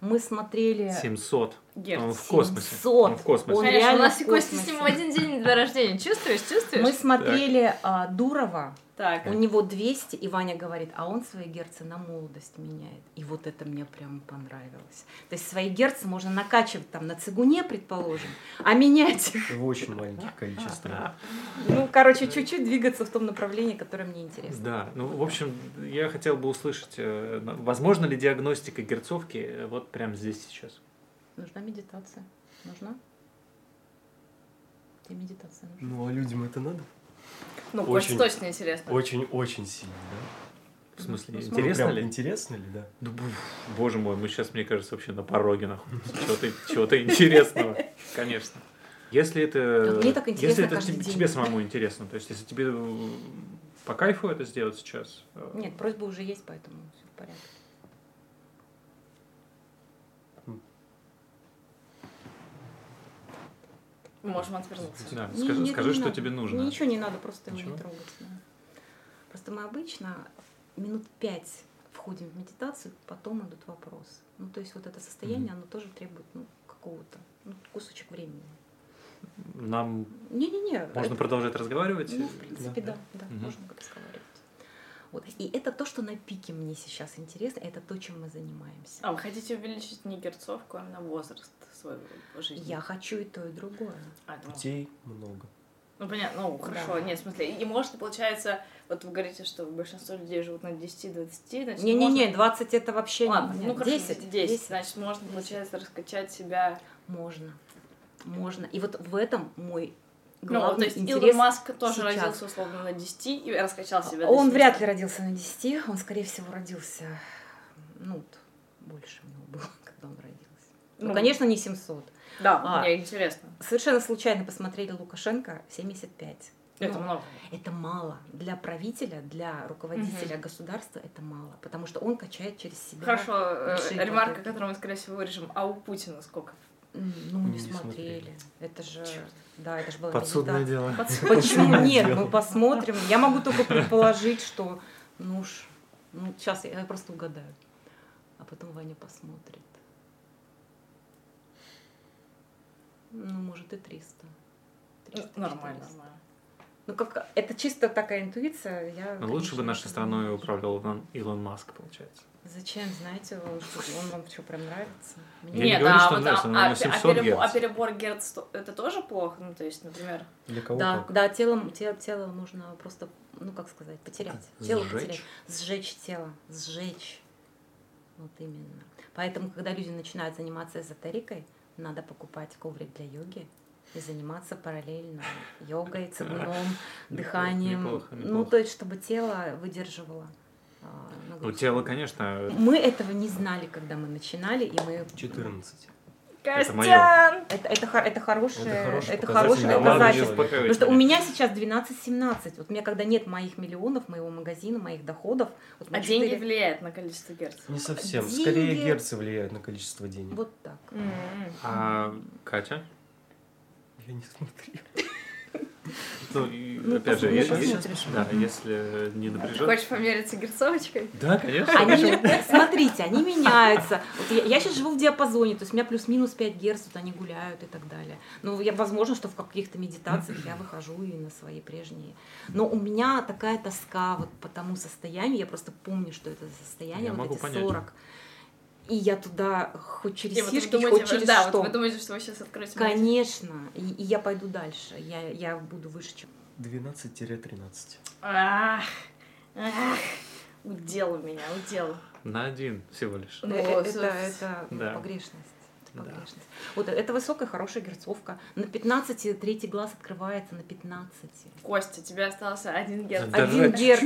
Мы смотрели 700. Герц. Он в космосе. 700. Он в космосе. Он Конечно, у реально нас и Костя с ним в один день дня рождения. Чувствуешь, чувствуешь? Мы смотрели а, Дурова, Так. У него 200, и Ваня говорит, а он свои герцы на молодость меняет. И вот это мне прям понравилось. То есть свои герцы можно накачивать там на цигуне, предположим, а менять, В очень маленьких количествах. ну, короче, чуть-чуть двигаться в том направлении, которое мне интересно. Да, ну, в общем, я хотел бы услышать, э, возможно ли диагностика герцовки э, вот прямо здесь сейчас? Нужна медитация. Нужна? Тебе медитация нужна? Ну, а людям это надо? Ну, Очень- точно интересно. Очень-очень сильно, да? В смысле, Ну, интересно Прям ли? Интересно ли, да? Ну, бу- боже мой, мы сейчас, мне кажется, вообще на пороге находимся. Чего-то, чего-то интересного, конечно. Если это, Вот мне так если это тебе, тебе самому интересно, то есть если тебе э, по кайфу это сделать сейчас, э, Нет, просьба уже есть, поэтому все в порядке. Можем отвернуться. да, Не- скажи, нет, скажи, не что надо. тебе нужно. Ничего не надо, просто его Ничего? не трогать. да. Просто мы обычно минут пять входим в медитацию, потом идут вопросы. Ну, то есть вот это состояние, оно тоже требует ну, какого-то ну, кусочек времени. Нам Не-не-не. можно это- продолжать разговаривать? Ну, в принципе, да, да, Мгм. можно разговаривать. Вот. И это то, что на пике мне сейчас интересно, это то, чем мы занимаемся. А вы хотите увеличить не герцовку, а именно возраст своего жизни? Я хочу и то, и другое. А, ну, Детей много. ну, понятно, ну, хорошо, Да. нет, в смысле, и может, получается, вот вы говорите, что большинство людей живут на 10-20, значит, Не-не-не, можно- 20 это вообще Ладно, не ну, хорошо, 10. 10, значит, можно, получается, раскачать себя. Можно. Можно. И вот в этом мой Ну, главный то есть интерес. Илон Маск тоже сейчас. родился, условно, на 10 и раскачал себя до Он 70. вряд ли родился на 10, он, скорее всего, родился, ну, вот, больше у него было, когда он родился. Ну, Ну, конечно, не 700. Да, А. мне интересно. Совершенно случайно посмотрели Лукашенко 75. Это Ну, много. это мало. Для правителя, для руководителя государства это мало, потому что он качает через себя. Хорошо, э, ремарка, потоки. которую мы, скорее всего, вырежем. А у Путина сколько? Ну, мы не, Не смотрели. смотрели. Это же, да, это же было Подсудное дело. Почему нет? дело. Мы посмотрим. Я могу только предположить, что, ну уж, ну сейчас я просто угадаю, а потом Ваня посмотрит. Ну, может и 300. 300, Нормально, 400. нормально. Ну, как, это чисто такая интуиция. Я, Ну, лучше бы конечно, нашей страной не управлял Илон, Илон Маск, получается. Зачем, знаете, он, вам что, прям нравится? Мне не Нет, говорю, а что вот, нравится, а, но а, а 700 перебор, а перебор герц, то- это тоже плохо? Ну, то есть, например, Для кого Да, как? да, телом, тело, тело можно просто, ну как сказать, потерять. Тело Сжечь? потерять. Сжечь тело, сжечь. Вот именно. Поэтому, когда люди начинают заниматься эзотерикой, надо покупать коврик для йоги и заниматься параллельно йогой, цигуном, дыханием. неплохо, Ну, неплохо. то есть, чтобы тело выдерживало. а, Ну, тело, конечно, Мы этого не знали, когда мы начинали, и мы 14. Это моё. Костян! это, это, хо- это хорошее, Это хороший это показатель Потому что у меня. сейчас 12-17. Вот у меня, когда нет моих миллионов, моего магазина, моих доходов. Вот А деньги четыре- влияют на количество герц? Не совсем. Деньги- Скорее герцы влияют на количество денег. Вот так. М-м. А Катя? Я не смотрю. Ну, и, Ну, опять же, если, да, если не напряжен. хочешь помериться герцовочкой? Да, конечно. Они, смотрите, они меняются. Вот я, сейчас живу в диапазоне, то есть у меня плюс-минус 5 герц, вот они гуляют и так далее. Ну, я, возможно, что в каких-то медитациях я выхожу и на свои прежние. Но у меня такая тоска вот по тому состоянию, я просто помню, что это состояние, Я вот могу эти понять. 40. И я туда хоть через И фишки, думаете, хоть через да, что. вот вы думаете, что вы сейчас откроете? Конечно. И, и я пойду дальше. Я, я буду выше, чем... 12-13. Ах, ах, удел у меня, удел. На один всего лишь. Ну, Э, с- это, это Да. погрешность. Это Да. погрешность. Вот это высокая, хорошая герцовка. На 15 третий глаз открывается на 15. Костя, тебе остался один герц. Да. Один герц.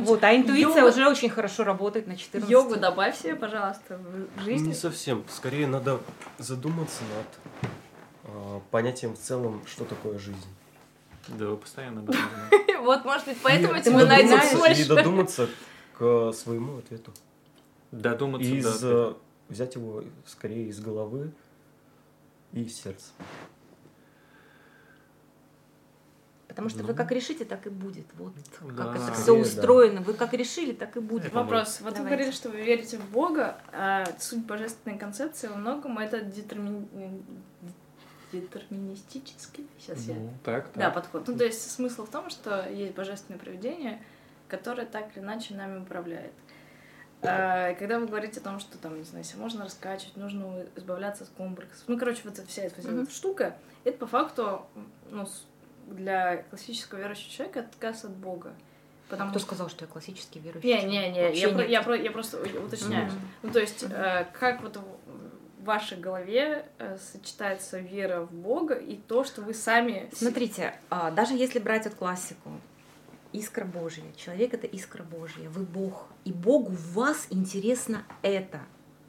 Вот, а интуиция уже очень хорошо работает на 14. Йогу добавь себе, пожалуйста, в жизнь. Не совсем. Скорее надо задуматься над а, понятием в целом, что такое жизнь. Да, вы постоянно об этом. Вот, может быть, поэтому тебе найдется знаешь, И больше. додуматься к своему ответу. Додуматься, из, да. э, взять его скорее из головы и из сердца. Потому что Ну. вы как решите, так и будет. Вот Да. как это все да. устроено. Вы как решили, так и будет. Это Вопрос. Вот вы Давайте. говорили, что вы верите в Бога, а суть божественной концепции во многом это детермин... детерминистический. Сейчас ну, я... Так, так. Да, подход. Ну, то есть смысл в том, что есть божественное проведение, которое так или иначе нами управляет. А, когда вы говорите о том, что там, не знаю, если можно раскачивать, нужно избавляться от комплексов. Ну, короче, вот эта вся эта mm-hmm. штука, это по факту, ну, для классического верующего человека отказ от Бога. Потому Кто сказал, что я классический верующий? Не, не, не, я, про, я, про, я просто уточняю. Mm-hmm. Ну, то есть, э, как вот в вашей голове э, сочетается вера в Бога и то, что вы сами... Смотрите, э, даже если брать от классику, искра Божья, человек это искра Божья, вы Бог, и Богу в вас интересно это.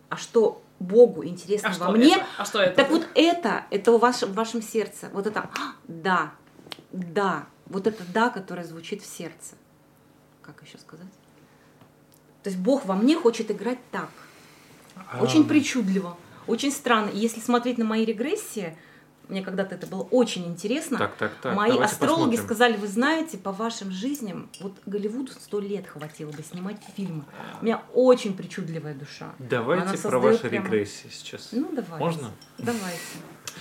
А что Богу интересно а во мне? Это? А что это? Так вот это, это у вас, в вашем сердце. Вот это «А, да, да, вот это да, которое звучит в сердце. Как еще сказать? То есть Бог во мне хочет играть так. Очень причудливо, очень странно. И если смотреть на мои регрессии, мне когда-то это было очень интересно. Так, так, так. Мои Давайте астрологи посмотрим. сказали, вы знаете, по вашим жизням, вот Голливуду сто лет хватило бы снимать фильмы. У меня очень причудливая душа. Давайте про ваши прямо... регрессии сейчас. Ну, давайте. Можно? Давайте.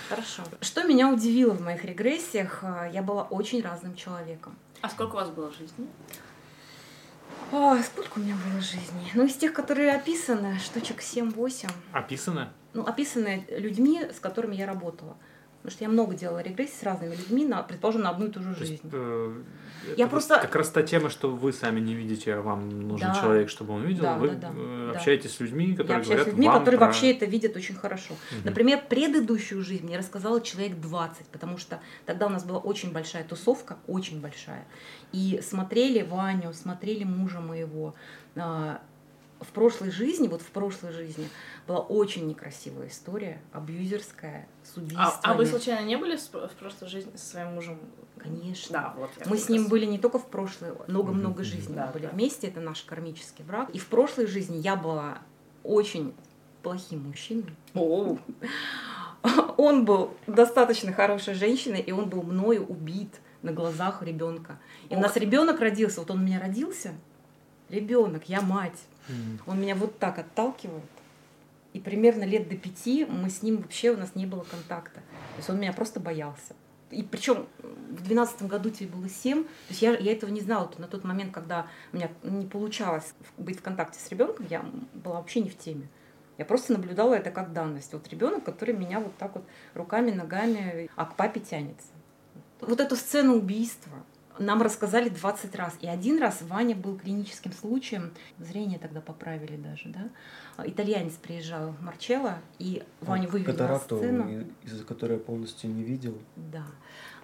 Хорошо. Что меня удивило в моих регрессиях, э, я была очень разным человеком. А сколько у вас было жизни? О, сколько у меня было жизни? Ну, из тех, которые описаны, штучек 7-8. Описаны? Ну, описаны людьми, с которыми я работала. Потому что я много делала регрессий с разными людьми, на, предположим, на одну и ту же жизнь. есть, э, я просто... Как раз та тема, что вы сами не видите, а вам нужен да. человек, чтобы он видел. Да, вы да, да, э, общаетесь да. с людьми, которые я говорят с людьми, вам которые про... вообще это видят очень хорошо. Угу. Например, предыдущую жизнь мне рассказала человек 20, потому что тогда у нас была очень большая тусовка, очень большая. И смотрели Ваню, смотрели мужа моего. В прошлой жизни, вот в прошлой жизни, была очень некрасивая история, абьюзерская, с убийствами. А, а вы случайно не были в прошлой жизни со своим мужем? Конечно. Да, вот. Мы с ним раз... были не только в прошлой, много-много жизней да, были да. вместе, это наш кармический брак. И в прошлой жизни я была очень плохим мужчиной. О. Он был достаточно хорошей женщиной, и он был мною убит на глазах ребенка. И Ох. у нас ребенок родился, вот он у меня родился, ребенок, я мать. Он меня вот так отталкивает. И примерно лет до пяти мы с ним вообще у нас не было контакта. То есть он меня просто боялся. И причем в двенадцатом году тебе было семь, то есть я, я этого не знала. На тот момент, когда у меня не получалось быть в контакте с ребенком, я была вообще не в теме. Я просто наблюдала это как данность. Вот ребенок, который меня вот так вот руками, ногами, а к папе тянется. Вот эту сцену убийства, нам рассказали 20 раз. И один раз Ваня был клиническим случаем. Зрение тогда поправили даже, да. Итальянец приезжал, Марчелло, и Ваню вывели на сцену. из-за которой я полностью не видел. Да.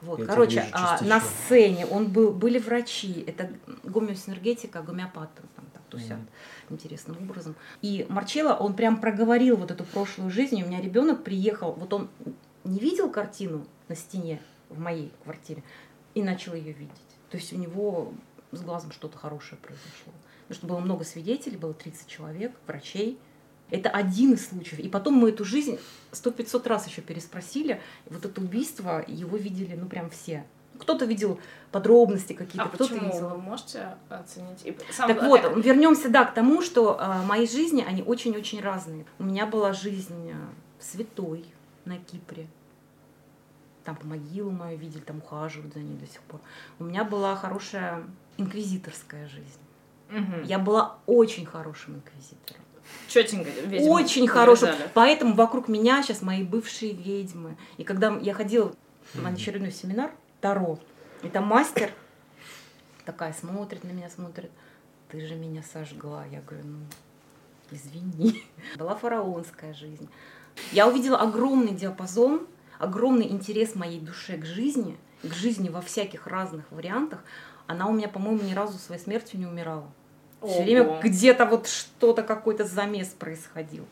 Вот, я короче, а, на сцене он был, были врачи, это гомеосинергетика, гомеопаты там так тусят mm-hmm. интересным образом. И Марчелло, он прям проговорил вот эту прошлую жизнь, и у меня ребенок приехал, вот он не видел картину на стене в моей квартире, и начал ее видеть. То есть у него с глазом что-то хорошее произошло. Потому что было много свидетелей, было 30 человек, врачей. Это один из случаев. И потом мы эту жизнь сто пятьсот раз еще переспросили. И вот это убийство, его видели, ну, прям все. Кто-то видел подробности какие-то, а кто-то видел. Вы можете оценить? И сам... Так вот, вернемся, да, к тому, что э, мои жизни, они очень-очень разные. У меня была жизнь э, святой на Кипре, там по могилу мою видели, там ухаживают за ней до сих пор. У меня была хорошая инквизиторская жизнь. Угу. Я была очень хорошим инквизитором. Четенько, ведьма. Очень хорошим. Поэтому вокруг меня сейчас мои бывшие ведьмы. И когда я ходила на очередной семинар Таро, и там мастер такая смотрит на меня, смотрит, ты же меня сожгла. Я говорю, ну, извини. Была фараонская жизнь. Я увидела огромный диапазон огромный интерес моей душе к жизни, к жизни во всяких разных вариантах, она у меня, по-моему, ни разу своей смертью не умирала. Все время где-то вот что-то, какой-то замес происходил.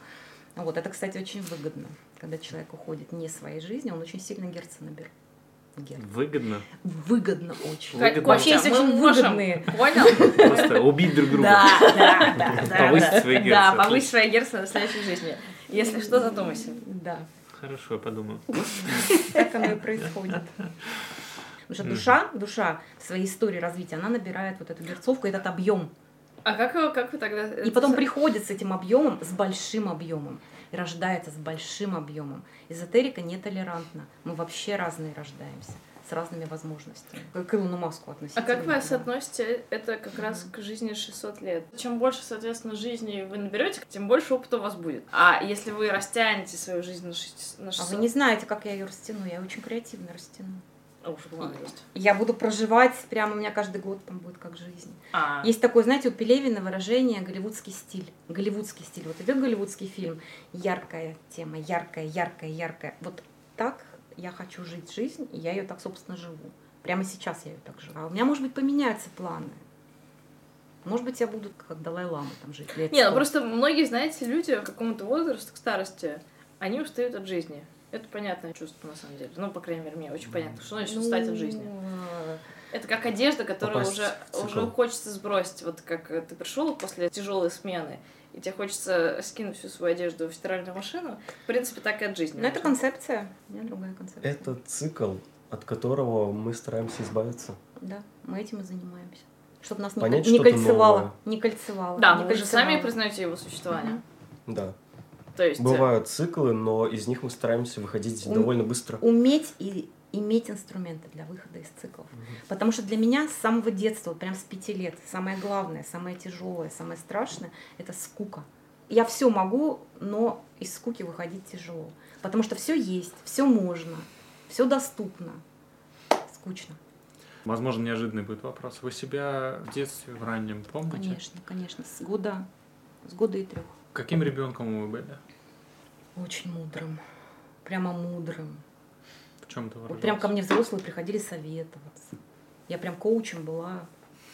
Вот, это, кстати, очень выгодно, когда человек уходит не своей жизни, он очень сильно герца набирает. Герц. Выгодно? Выгодно очень. Выгодно. Вообще есть очень выгодные. Понял? Просто убить друг друга. Да, да, да. Повысить свои герцы. Да, повысить свои герцы в следующей жизни. Если что, задумайся. Да. Хорошо, я подумаю. Так оно и происходит. Потому что душа, душа в своей истории развития, она набирает вот эту берцовку, этот объем. А как, вы- как вы тогда... И потом приходит с этим объемом, с большим объемом. И рождается с большим объемом. Эзотерика нетолерантна. Мы вообще разные рождаемся. С разными возможностями. К Илону Маску А относительно. как вы да. соотносите это как раз к жизни 600 лет? Чем больше, соответственно, жизни вы наберете, тем больше опыта у вас будет. А если вы растянете свою жизнь на 600... На А 600 вы не знаете, как я ее растяну. Я очень креативно растяну. А, есть. Я буду проживать, прямо у меня каждый год там будет как жизнь. А, Есть такое, знаете, у Пелевина выражение голливудский стиль. Голливудский стиль. Вот идет голливудский фильм, яркая тема, яркая, яркая, яркая. Вот так я хочу жить жизнь, и я ее так, собственно, живу. Прямо сейчас я ее так живу. А у меня, может быть, поменяются планы. Может быть, я буду как Далай-Лама там жить лет Не, ну 100. просто многие, знаете, люди к какому-то возрасту, к старости, они устают от жизни. Это понятное чувство, на самом деле. Ну, по крайней мере, мне очень понятно, что значит устать от жизни. Ну, Это как одежда, которую Попасть уже, в уже хочется сбросить. Вот как э, ты пришел после тяжелой смены, и тебе хочется скинуть всю свою одежду в стиральную машину. В принципе, так и от жизни. Ну, это концепция. У меня другая концепция. Это цикл, от которого мы стараемся избавиться. Да, мы этим и занимаемся. Чтобы нас не, Понять не что-то кольцевало. новое. Не кольцевало. Да, не но вы же кольцевало. сами признаете его существование. Мгм. Да. То есть... э, Бывают циклы, но из них мы стараемся выходить Ум- довольно быстро. Уметь и иметь инструменты для выхода из циклов. Потому что для меня с самого детства, прям с пяти лет, самое главное, самое тяжелое, самое страшное – это скука. Я все могу, но из скуки выходить тяжело. Потому что все есть, все можно, все доступно. Скучно. Возможно, неожиданный будет вопрос. Вы себя в детстве, в раннем помните? Конечно, конечно. С года, с года и трех. Каким ребенком вы были? Очень мудрым. Прямо мудрым. В чем это Вот прям ко мне взрослые приходили советоваться. Я прям коучем была,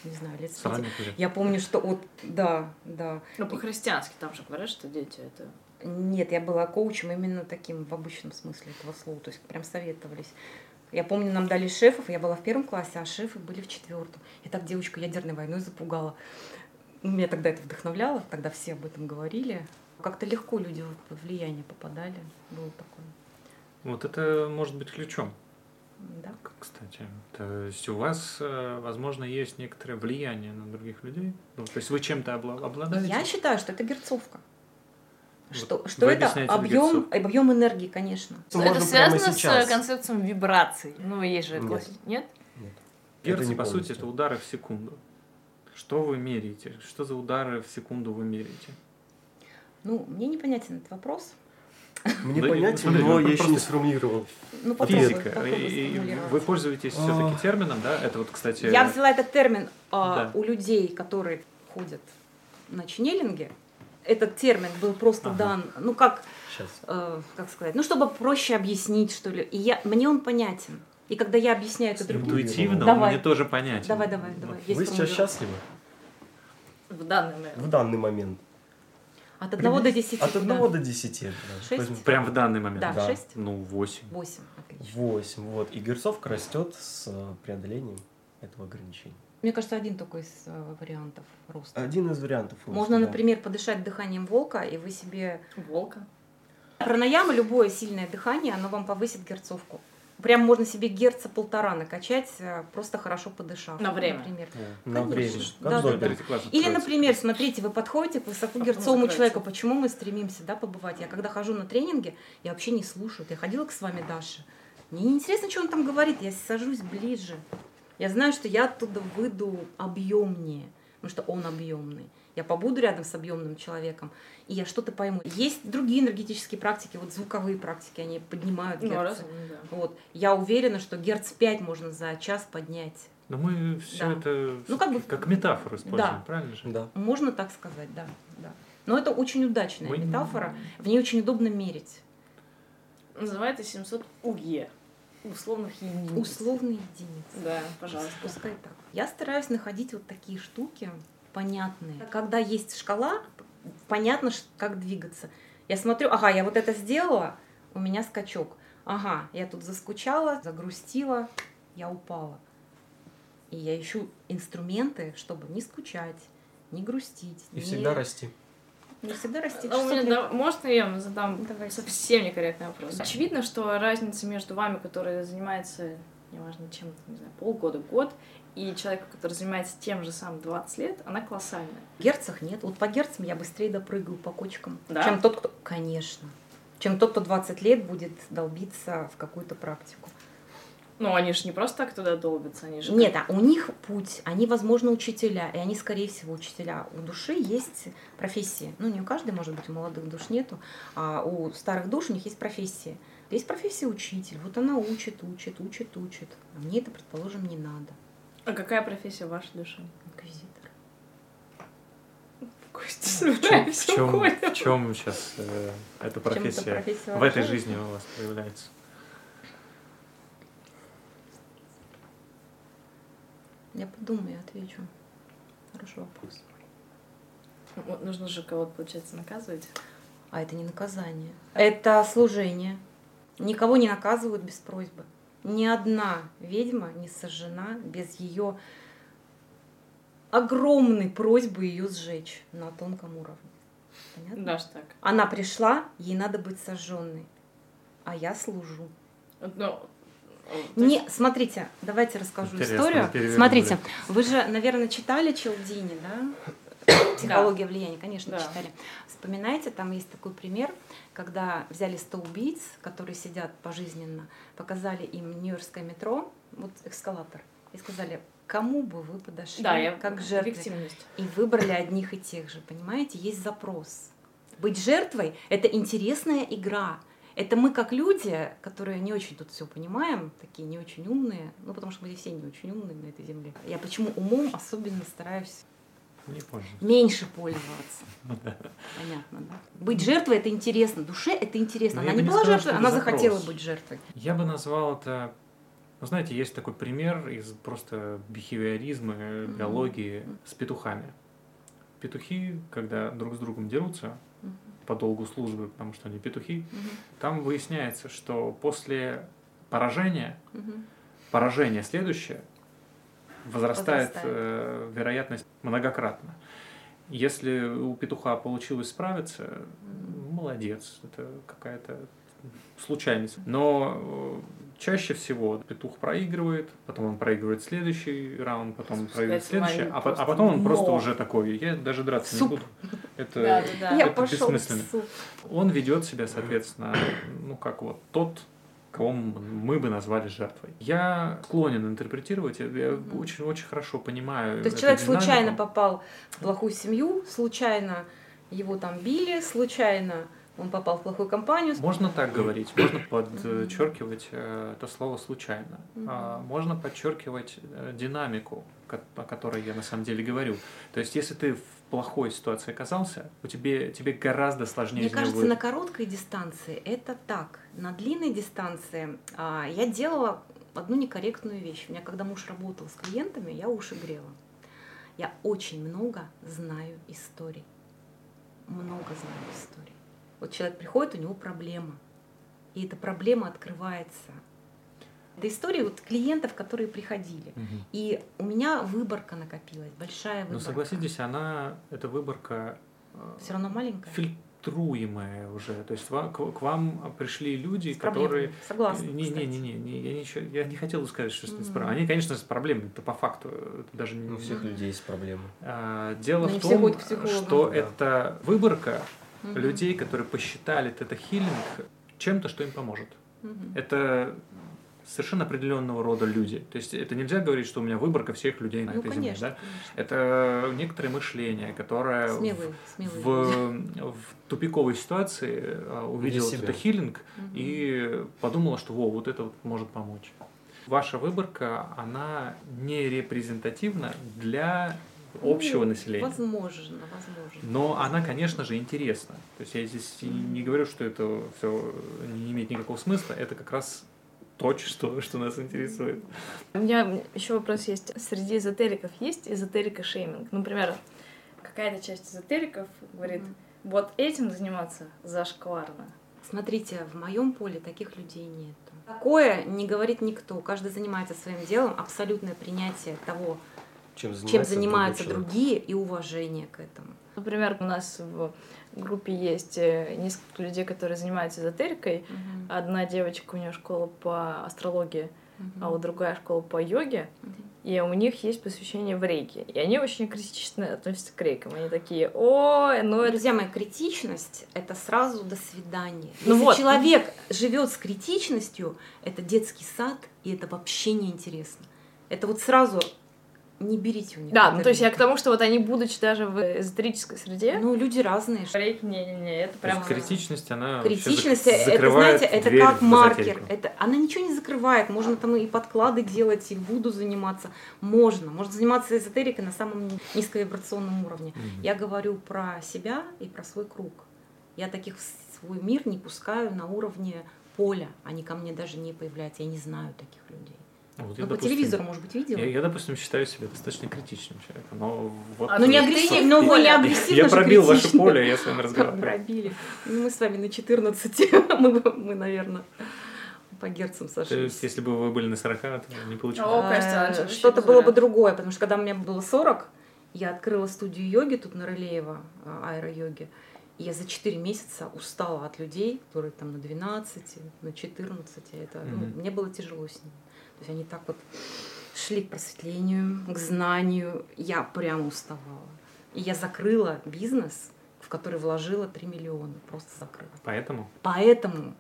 не знаю, лет с С пяти. ранних лет. Я помню, что вот, да, да. Ну, по-христиански там же говорят, что дети это... Нет, я была коучем именно таким в обычном смысле этого слова, то есть прям советовались. Я помню, нам дали шефов, я была в первом классе, а шефы были в четвертом. И так девочку ядерной войной запугала. Меня тогда это вдохновляло, тогда все об этом говорили. Как-то легко люди под влияние попадали. Было такое. Вот это может быть ключом, Да. кстати. То есть у вас, э, возможно, есть некоторое влияние на других людей. Ну, то есть вы чем-то обла- обладаете? Я считаю, что это герцовка. Вот Что, что вы это объясняете это объем, объем энергии, конечно. Это можно это прямо связано с концепцией вибраций. Ну, есть же Нет. Нет? Нет. Герц, Это не по сути, это удары в секунду. Что вы меряете? Что за удары в секунду вы меряете? Ну, мне непонятен этот вопрос. Мне Да, понятен, но я еще не сформулировал. Ну, попробуй, Физика. попробуй И- вы пользуетесь А. все-таки термином, да? Это вот, кстати... Я взяла этот термин а, Да. у людей, которые ходят на ченнелинге. Этот термин был просто Ага. дан, ну как, Сейчас. э, как сказать, ну чтобы проще объяснить, что ли. И я, мне он понятен. И когда я объясняю это другим, Интуитивно он Давай. мне тоже понятен. давай, давай, давай. есть Вы сейчас счастливы В данный момент. в данный момент? От одного до десяти. От куда? одного до десяти. да. Шесть? Возьмем. Прям в данный момент? Да, Да. шесть, Ну, восемь. восемь. Отлично. Восемь. Вот. И герцовка растет с э, преодолением этого ограничения. Мне кажется, один только из э, вариантов роста. Один из вариантов. роста, Можно, да. например, подышать дыханием волка, и вы себе Волка. Пранаяма, любое сильное дыхание, оно вам повысит герцовку. Прям можно себе герца полтора накачать, э, просто хорошо подышав. На время. Например. Да, На время. Да, да, класс Или, например, смотрите, вы подходите к высокогерцовому человеку. Почему мы стремимся да, побывать? Я когда хожу на тренинге, я вообще не слушаю. Я ходила к с вами, Даша. Мне не интересно, что он там говорит. Я сажусь ближе. Я знаю, что я оттуда выйду объемнее, потому что он объемный. Я побуду рядом с объемным человеком, и я что-то пойму. Есть другие энергетические практики, вот звуковые практики, они поднимают Ну, герцы. раз, ну, да. Вот. Я уверена, что герц 5 можно за час поднять. Но мы все Да. это Ну, как бы- как метафору используем, Да. правильно же? Да. Можно так сказать, да. да. Но это очень удачная Вы- метафора. В ней очень удобно мерить. Называется 700 УГЕ. Условных единиц. Условные единицы. Да, пожалуйста. Пускай так. Я стараюсь находить вот такие штуки понятные. Когда есть шкала, понятно, как двигаться. Я смотрю, ага, я вот это сделала, у меня скачок. Ага, я тут заскучала, загрустила, я упала. И я ищу инструменты, чтобы не скучать, не грустить. И не, всегда расти. не всегда расти. А у меня, 600 лет. да, можно я вам задам Давай. совсем некорректный вопрос? Очевидно, что разница между вами, который занимается неважно чем, не знаю, полгода, год, и человек, который занимается тем же самым 20 лет, она колоссальная. Герцах нет. Вот по герцам я быстрее допрыгаю по кочкам, Да? чем тот, кто... Конечно. Чем тот, кто 20 лет будет долбиться в какую-то практику. Ну, они же не просто так туда долбятся, они же... Нет, а у них путь, они, возможно, учителя, и они, скорее всего, учителя. У души есть профессии. Ну, не у каждой, может быть, у молодых душ нету, а у старых душ у них есть профессии. Есть профессия учитель. Вот она учит, учит, учит, учит. А мне это, предположим, не надо. А какая профессия вашей души? Инквизитор. Костя, В чем, в чем, в чем сейчас э, эта профессия профессия в этой жизни у вас проявляется? Я подумаю, отвечу. Хороший вопрос. Вот Нужно же кого-то, получается, наказывать. А это не наказание. Это служение. Никого не наказывают без просьбы. Ни одна ведьма не сожжена без ее огромной просьбы ее сжечь на тонком уровне. Понятно? Даже так. Она пришла, ей надо быть сожженной, а я служу. Ну, то Не, смотрите, давайте расскажу Интересно, историю. Смотрите, вы же, наверное, читали Челдини, да? Психология влияния, конечно, Да. читали. Вспоминайте, там есть такой пример, когда взяли 100 убийц, которые сидят пожизненно, показали им Нью-Йоркское метро, вот эскалатор, и сказали, кому бы вы подошли Да, я как объективность. И выбрали одних и тех же, понимаете? Есть запрос. Быть жертвой — это интересная игра. Это мы как люди, которые не очень тут все понимаем, такие не очень умные, ну потому что мы здесь все не очень умные на этой земле. Я почему умом особенно стараюсь Не понял. меньше пользоваться. Понятно, да? Быть жертвой это интересно, душе это интересно. Но Она не была сказал, жертвой, она это захотела запрос. быть жертвой. Я бы назвал это... Ну, знаете, есть такой пример из просто бихевиоризма, э, биологии с петухами. Петухи, когда друг с другом дерутся Мгм. по долгу службы, потому что они петухи, Мгм. там выясняется, что после поражения, Мгм. поражение следующее, возрастает, Возрастает. э, вероятность многократно. Если у петуха получилось справиться, молодец, это какая-то случайность. Но э, чаще всего петух проигрывает, потом он проигрывает следующий раунд, потом он проигрывает следующий, а, а просто потом он просто но. уже такой, я даже драться Суп. не буду. Это, Да, да, да. Это бессмысленно. Он ведет себя, соответственно, ну как вот тот, кого мы бы назвали жертвой. Я склонен интерпретировать, я очень-очень хорошо понимаю. То есть человек динамику. случайно попал в плохую семью, случайно его там били, случайно он попал в плохую компанию. Можно так говорить, можно подчеркивать э, это слово случайно. А, Можно подчеркивать э, динамику, о которой я на самом деле говорю. То есть, если ты в плохой ситуации оказался, у тебе, тебе гораздо сложнее Мне кажется, вы- на короткой дистанции это так. На длинной дистанции а, я делала одну некорректную вещь. У меня, когда муж работал с клиентами, я уши грела. Я очень много знаю историй. Много знаю историй. Вот человек приходит, у него проблема. И эта проблема открывается. Это истории вот клиентов, которые приходили. Мгм. И у меня выборка накопилась, большая выборка. Но согласитесь, она, эта выборка э, Все равно маленькая. фильтруемая уже. То есть к, к вам пришли люди, С которые... Согласна. Не, не, не, не, не, я, ничего, я не хотел сказать, что с проблемами. Они, конечно, с проблемами, это по факту. Это даже не... Ну, У всех людей есть проблемы. А, Дело Но в том, что Да. это выборка Мгм. людей, которые посчитали это хилинг чем-то, что им поможет. Мгм. Это совершенно определенного рода люди. То есть это нельзя говорить, что у меня выборка всех людей на Ну, этой конечно, земле. Да? конечно. Это некоторое мышление, которое в- Смелые, смелые. в, в тупиковой ситуации а, увидела это хилинг Мгм. и подумала, что во, вот это вот может помочь. Ваша выборка, она не репрезентативна для общего Ну, населения. Возможно, возможно. Но она, конечно же, интересна. То есть я здесь и не говорю, что это все не имеет никакого смысла. Это как раз то, что, что нас интересует. У меня еще вопрос есть. Среди эзотериков есть эзотерика-шейминг? Например, какая-то часть эзотериков говорит, Мгм. вот этим заниматься зашкварно. Смотрите, в моем поле таких людей нет. Такое не говорит никто. Каждый занимается своим делом. Абсолютное принятие того, Чем занимается, чем занимаются другие, и уважение к этому. Например, у нас в группе есть э, несколько людей, которые занимаются эзотерикой. Одна девочка, у нее школа по астрологии. а вот другая школа по йоге, и у них есть посвящение в рейке. И они очень критично относятся к рейкам. Они такие, ой, ну это... Друзья мои, критичность — это сразу до свидания. Ну Если вот. человек живет с критичностью, это детский сад, и это вообще неинтересно. Это вот сразу не берите у них. Да, ну то есть я к тому, что вот они, будучи даже в эзотерической среде... Ну, люди разные. Рейк, не-не-не, это прям... критичность, она Критичность, это, знаете, это как маркер. Это, она ничего не закрывает. Можно там и подклады делать, и буду заниматься. Можно. Можно заниматься эзотерикой на самом низковибрационном уровне. Угу. Я говорю про себя и про свой круг. Я таких в свой мир не пускаю на уровне поля. Они ко мне даже не появляются. Я не знаю таких людей. Вот я, ну, допустим, по телевизору, может быть, видел? Я, я, допустим, считаю себя достаточно критичным человеком. Но вот а, ну, не агрессивно, но вы не агрессивно Я пробил ваше поле, я с вами разговариваю. Пробили. Ну, мы с вами на 14. мы, мы, наверное, по герцам сошлись. То есть, если бы вы были на 40, то не получилось. Э, что-то было бы другое, потому что когда мне было 40, я открыла студию йоги тут на Рылеево, э, аэро-йоги. И я за 4 месяца устала от людей, которые там на 12, на 14. Это, mm-hmm. ну, мне было тяжело с ними. То есть они так вот шли к просветлению, к знанию. Я прямо уставала. И я закрыла бизнес, в который вложила 3 миллиона. Просто закрыла. Поэтому? Поэтому.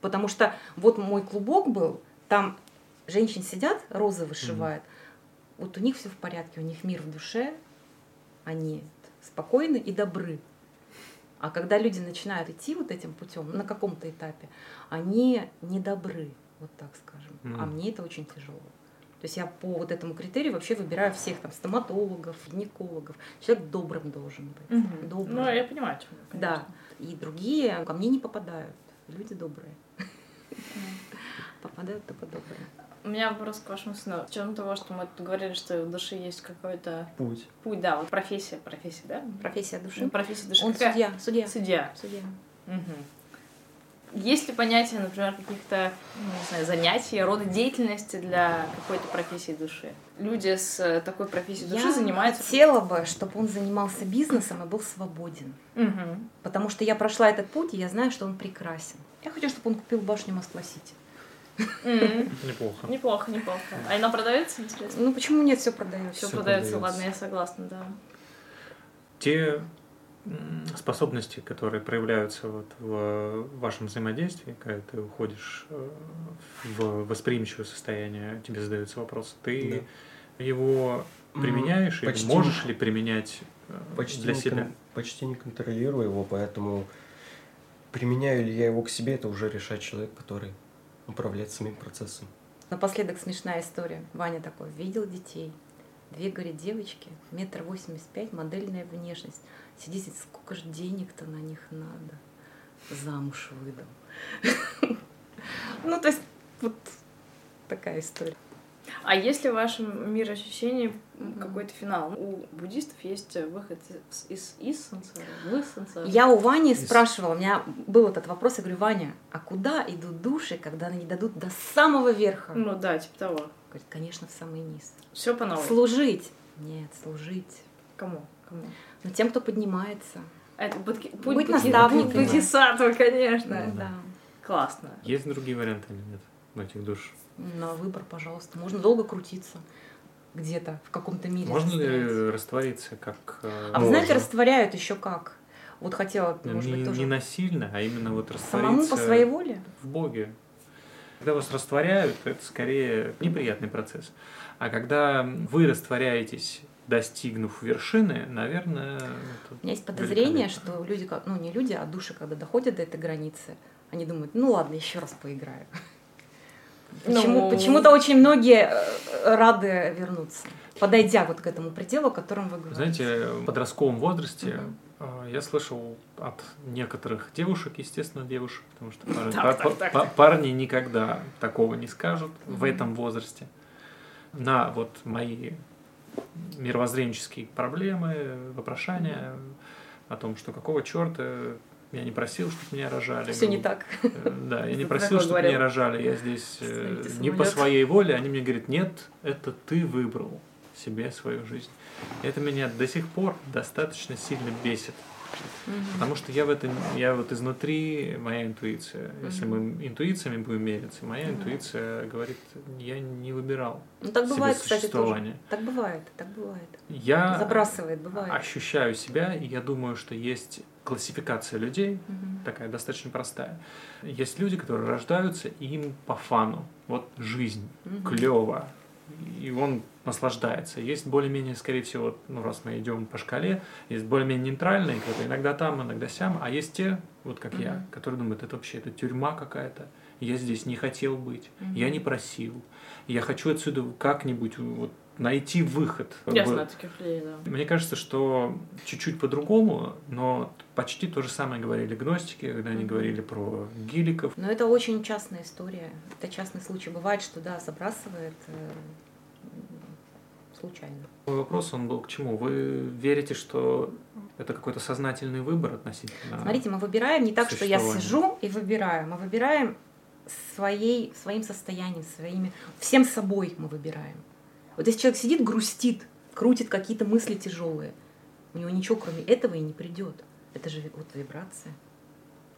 Потому что вот мой клубок был, там женщины сидят, розы вышивают. Mm-hmm. Вот у них все в порядке, у них мир в душе, они спокойны и добры. А когда люди начинают идти вот этим путем на каком-то этапе, они недобры вот так скажем. Mm. А мне это очень тяжело. То есть я по вот этому критерию вообще выбираю всех там стоматологов, гинекологов. Человек добрым должен быть. Угу. Добрым. Ну, я понимаю, чем Да. И другие ко мне не попадают. Люди добрые. Попадают только добрые. У меня вопрос к вашему сыну. В чем того, что мы говорили, что в душе есть какой-то путь. Путь, да, вот профессия, профессия, да? Профессия души. Ну, профессия души. Он Какая? судья, судья. Судья. Судья. Угу. Есть ли понятие, например, каких-то ну, не знаю, занятий, рода деятельности для какой-то профессии души? Люди с э, такой профессией души я занимаются... хотела бы, чтобы он занимался бизнесом и был свободен. Угу. Потому что я прошла этот путь, и я знаю, что он прекрасен. Я хочу, чтобы он купил башню Москва-Сити. Неплохо. Неплохо, неплохо. А она продается, интересно? Ну почему нет, все продается. Все продается, ладно, я согласна, да. Те способности, которые проявляются вот в вашем взаимодействии, когда ты уходишь э, в восприимчивое состояние, тебе задается вопрос, ты да. его применяешь почти, или можешь ли применять э, почти для себя? Кон, почти не контролирую его, поэтому применяю ли я его к себе, это уже решает человек, который управляет самим процессом. Напоследок смешная история. Ваня такой, видел детей. Две, говорит, девочки, метр восемьдесят пять, модельная внешность. Сидите, сколько же денег-то на них надо? Замуж выдал. Ну, то есть, вот такая история. А если в вашем мироощущении какой-то финал? У буддистов есть выход из, из сансары, в сансару. Я у Вани спрашивала, у меня был этот вопрос, я говорю, Ваня, а куда идут души, когда они дойдут до самого верха? Ну да, типа того. Говорит, конечно, в самый низ. Все по новой. Служить. Нет, служить. Кому? Кому? Но тем, кто поднимается. Это путь, путь, быть наставником. Путь бодхисаттвы, конечно. Да, да. Классно. Есть другие варианты или нет у этих душ? На выбор, пожалуйста. Можно долго крутиться где-то в каком-то мире. Можно ли раствориться как... Э, а вы знаете, растворяют еще как? Вот хотела, может не, быть, тоже... Не насильно, а именно вот раствориться... Самому по своей воле? В Боге. Когда вас растворяют, это скорее неприятный процесс. А когда вы растворяетесь достигнув вершины, наверное... У меня есть подозрение, что люди, ну не люди, а души, когда доходят до этой границы, они думают, ну ладно, еще раз поиграю. Почему, ну... Почему-то очень многие э, рады вернуться, подойдя вот к этому пределу, о котором вы говорите. Знаете, в подростковом возрасте угу. я слышал от некоторых девушек, естественно, девушек, потому что парни, так, так, так, так. парни никогда такого не скажут угу. в этом возрасте. На вот мои мировоззренческие проблемы, вопрошания о том, что какого черта я не просил, чтобы меня рожали. Все не так. Э, да, я не просил, чтобы меня рожали. Я здесь э, не по своей воле. Они мне говорят, нет, это ты выбрал себе свою жизнь. Это меня до сих пор достаточно сильно бесит. Потому что я в этом, я вот изнутри, моя интуиция, если мы интуициями будем мериться, моя интуиция говорит, я не выбирал Ну так себе бывает, кстати, тоже. Так бывает, так бывает. Я Забрасывает, бывает. ощущаю себя, и я думаю, что есть классификация людей, Мгм. такая достаточно простая. Есть люди, которые рождаются, и им по фану. Вот жизнь, Мгм. клево, и он наслаждается. Есть более-менее, скорее всего, ну, раз мы идем по шкале, есть более-менее нейтральные, которые иногда там, иногда сям, а есть те, вот как я, Мгм. которые думают, это вообще это тюрьма какая-то, я здесь не хотел быть, я Мгм. не просил, я хочу отсюда как-нибудь вот найти выход. Я бы- знаю таких людей, да. мне кажется, что чуть-чуть по-другому, но почти то же самое говорили гностики, когда они говорили про гиликов. Но это очень частная история. Это частный случай. Бывает, что да, забрасывает э, случайно. Мой вопрос, он был к чему? Вы верите, что это какой-то сознательный выбор относительно... Смотрите, мы выбираем не так, что я сижу и выбираю. Мы выбираем своей, своим состоянием, своими, всем собой мы выбираем. Вот если человек сидит, грустит, крутит какие-то мысли тяжелые, у него ничего кроме этого и не придет. Это же вот вибрация.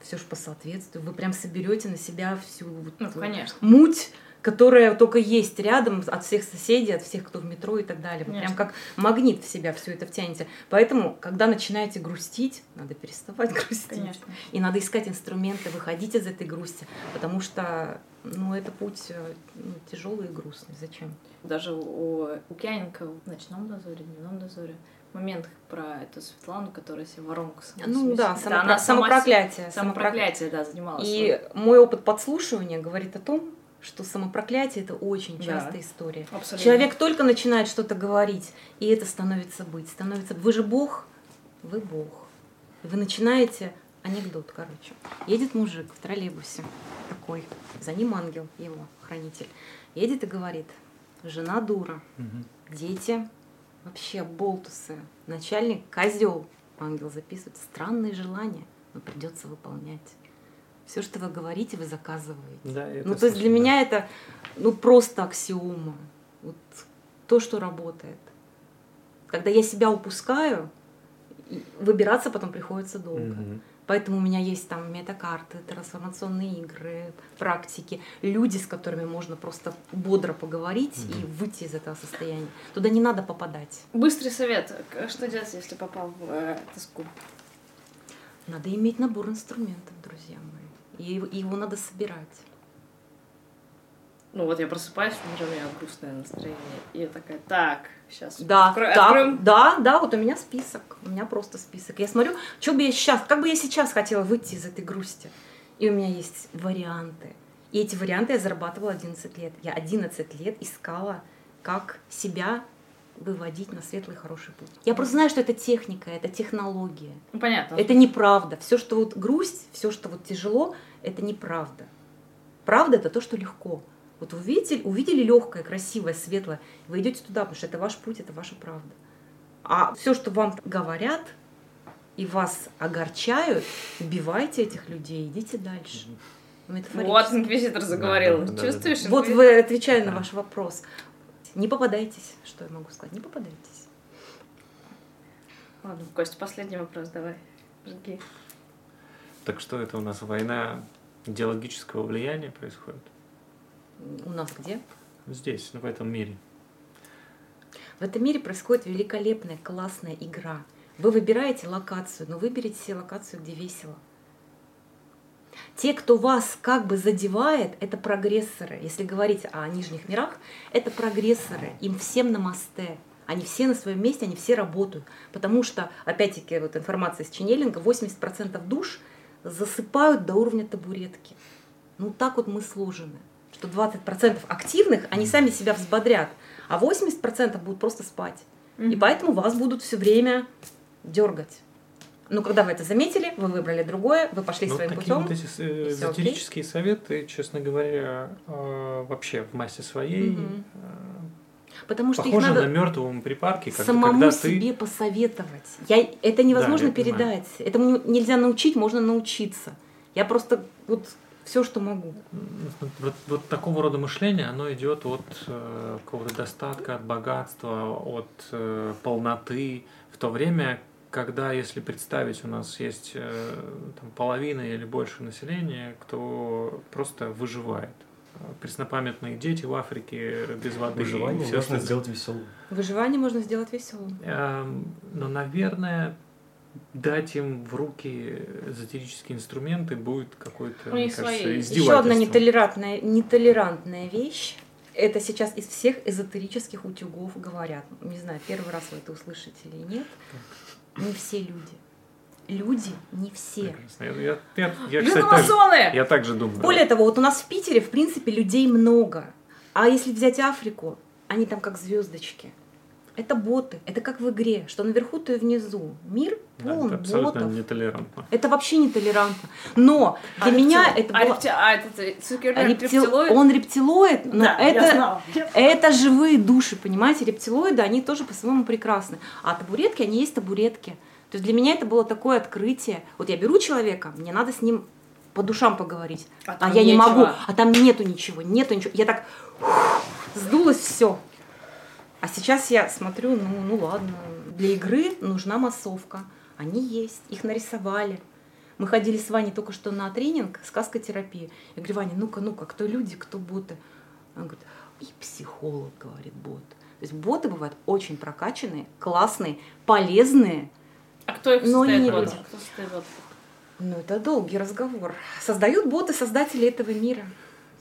Все же по соответствию. Вы прям соберете на себя всю Ну, конечно. муть, которая только есть рядом от всех соседей, от всех, кто в метро и так далее. Вы Конечно. прям как магнит в себя все это втянете. Поэтому, когда начинаете грустить, надо переставать грустить. Конечно. И надо искать инструменты, выходить из этой грусти, потому что ну, это путь э, ну, тяжелый и грустный. Зачем? Даже у Лукьяненко в «Ночном дозоре», «Дневном дозоре» момент про эту Светлану, которая себе воронку сама Ну да, самопро- она сама самопроклятие. Самопроклятие, да, занималась. И мой опыт подслушивания говорит о том, что самопроклятие это очень Да. частая история. Абсолютно. Человек только начинает что-то говорить, и это становится быть. Становится... Вы же Бог, вы Бог. Вы начинаете анекдот, короче. Едет мужик в троллейбусе такой, за ним ангел его, хранитель. Едет и говорит, жена дура, дети вообще болтусы, начальник козел. Ангел записывает странные желания, но придется выполнять. Все, что вы говорите, вы заказываете. Да, Ну, то есть для меня это ну просто аксиома. Вот то, что работает. Когда я себя упускаю, выбираться потом приходится долго. Мгм. Поэтому у меня есть там метакарты, трансформационные игры, практики, люди, с которыми можно просто бодро поговорить и Мгм. выйти из этого состояния. Туда не надо попадать. Быстрый совет. Что делать, если попал в э, тоску? Надо иметь набор инструментов, друзья мои. И его- и его надо собирать. Ну вот я просыпаюсь, уже у меня грустное настроение. И я такая, так, сейчас Да, откро- да, откроем да, да, вот у меня список. У меня просто список. Я смотрю, что бы я сейчас, как бы я сейчас хотела выйти из этой грусти. И у меня есть варианты. И эти варианты я зарабатывала 11 лет. Я 11 лет искала, как себя выводить на светлый хороший путь. Я просто знаю, что это техника, это технология. Ну, понятно. Это неправда. Все, что вот грусть, все, что вот тяжело, это неправда. Правда это то, что легко. Вот вы увидели, увидели легкое, красивое, светлое, вы идете туда, потому что это ваш путь, это ваша правда. А все, что вам говорят и вас огорчают, убивайте этих людей, идите дальше. Вот инквизитор заговорил. Да, да, да, да, Чувствуешь? Вот вы отвечая на Да. ваш вопрос. Не попадайтесь, что я могу сказать, не попадайтесь. Ладно, Костя, последний вопрос давай. Жги. Так что это у нас война идеологического влияния происходит? У нас где? Здесь, в этом мире. В этом мире происходит великолепная, классная игра. Вы выбираете локацию, но выберите себе локацию, где весело. Те, кто вас как бы задевает, это прогрессоры. Если говорить о нижних мирах, это прогрессоры. Им всем на мосте. Они все на своем месте, они все работают. Потому что, опять-таки, вот информация из Ченнелинга, 80% душ засыпают до уровня табуретки. Ну так вот мы сложены, что 20% активных, они сами себя взбодрят, а 80% будут просто спать. И поэтому вас будут все время дергать. Но когда вы это заметили, вы выбрали другое, вы пошли Ну, своим путем. вот эти э, всё окей. эзотерические советы, честно говоря, э, вообще в массе своей э, Потому что их похожи надо на мертвом припарке, когда, самому когда ты себе посоветовать. Я, это невозможно я понимаю. передать. Этому не- нельзя научить, можно научиться. Я просто вот все, что могу. Вот, вот такого рода мышление, оно идет от э, какого-то достатка, от богатства, от э, полноты, в то время, когда, если представить, у нас есть э, там, половина или больше населения, кто просто выживает. Преснопамятные дети в Африке без воды. Выживание все можно сделать веселым. Выживание можно сделать веселым. Эм, Но, наверное, дать им в руки эзотерические инструменты будет какой-то, мне кажется, свои. Еще одна нетолерантная, нетолерантная вещь. Это сейчас из всех эзотерических утюгов говорят. Не знаю, первый раз вы это услышите или нет. Не все люди. Люди не все. Прекрасно. Я, я, я, я, кстати, так я так же думаю. Более того, вот у нас в Питере, в принципе, людей много. А если взять Африку, они там как звездочки. Это боты. Это как в игре, что наверху, то и внизу. Мир Да, полон это абсолютно ботов. нетолерантно. Это вообще нетолерантно. Но для А меня рептил- это а, было... репти- а этот Цукерберг Рептил- рептилоид? Он рептилоид, но Да, это, это живые души, понимаете? Рептилоиды, они тоже по-своему прекрасны. А табуретки, они есть табуретки. То есть для меня это было такое открытие. Вот я беру человека, мне надо с ним по душам поговорить. А А, я не нечего. могу, а там нету ничего, нету ничего. Я так ух, сдулась все. А сейчас я смотрю, ну, ну ладно, для игры нужна массовка. Они есть, их нарисовали. Мы ходили с Ваней только что на тренинг сказкотерапии. Я говорю, Ваня, ну-ка, ну-ка, кто люди, кто боты? Он говорит, и психолог, говорит, бот. То есть боты бывают очень прокачанные, классные, полезные. А кто их Но создает? не люди. Кто создает? Ну, это долгий разговор. Создают боты создатели этого мира.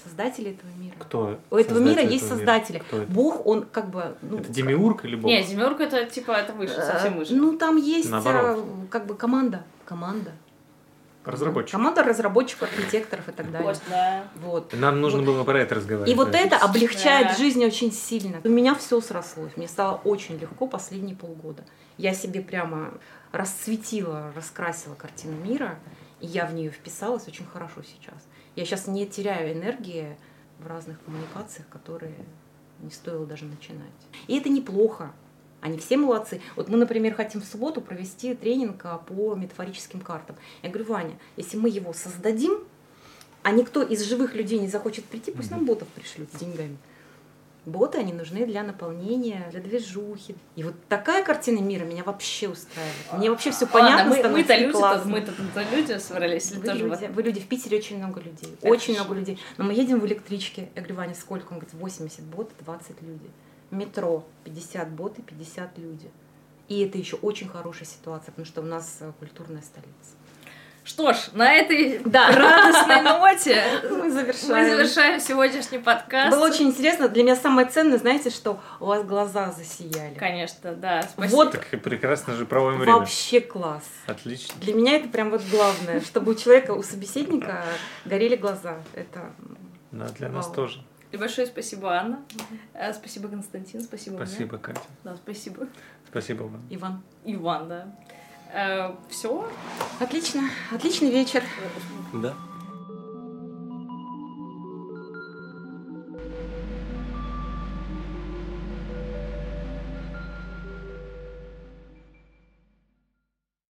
Создатели этого мира. Кто? У этого мира есть этого создатели. Кто это? Бог, он как бы... Ну, Это демиург или бог? Не, Демиург это типа это выше, совсем выше. Э, Ну, там есть Наоборот. э, как бы команда. Команда. Разработчик. Команда разработчиков, архитекторов и так далее. Вот, да. Вот. Нам нужно Вот. было про это разговаривать. И вот да. это облегчает Да. жизнь очень сильно. У меня все срослось. Мне стало очень легко последние полгода. Я себе прямо расцветила, раскрасила картину мира, и я в нее вписалась очень хорошо сейчас. Я сейчас не теряю энергии в разных коммуникациях, которые не стоило даже начинать. И это неплохо. Они все молодцы. Вот мы, например, хотим в субботу провести тренинг а, по метафорическим картам. Я говорю, Ваня, если мы его создадим, а никто из живых людей не захочет прийти, пусть нам ботов пришлют с деньгами. Боты, они нужны для наполнения, для движухи. И вот такая картина мира меня вообще устраивает. Мне вообще все понятно Ладно, мы, становится мы-то и люди, мы-то тут люди собрались, Вы тоже люди, вы люди, в Питере очень много людей. Это очень много людей. Но мы едем в электричке. Я говорю, Ваня, сколько? Он говорит, 80 бот, 20 людей. Метро 50 боты, 50 люди. И это еще очень хорошая ситуация, потому что у нас э, культурная столица. Что ж, на этой Да. радостной ноте Мы мы завершаем. завершаем сегодняшний подкаст. Было очень интересно. Для меня самое ценное, знаете, что у вас глаза засияли. Конечно, да. Спасибо. Вот. Так и прекрасно же проводим время. Вообще класс. Отлично. Для меня это прям вот главное, чтобы у человека, у собеседника горели глаза. Это Да, для нас Вау. тоже. И большое спасибо, Анна. Э, Спасибо, Константин. Спасибо, мне. Спасибо, Катя. Да, спасибо. Спасибо вам. Иван. Иван, да. Все. Отлично. Отличный вечер. Да.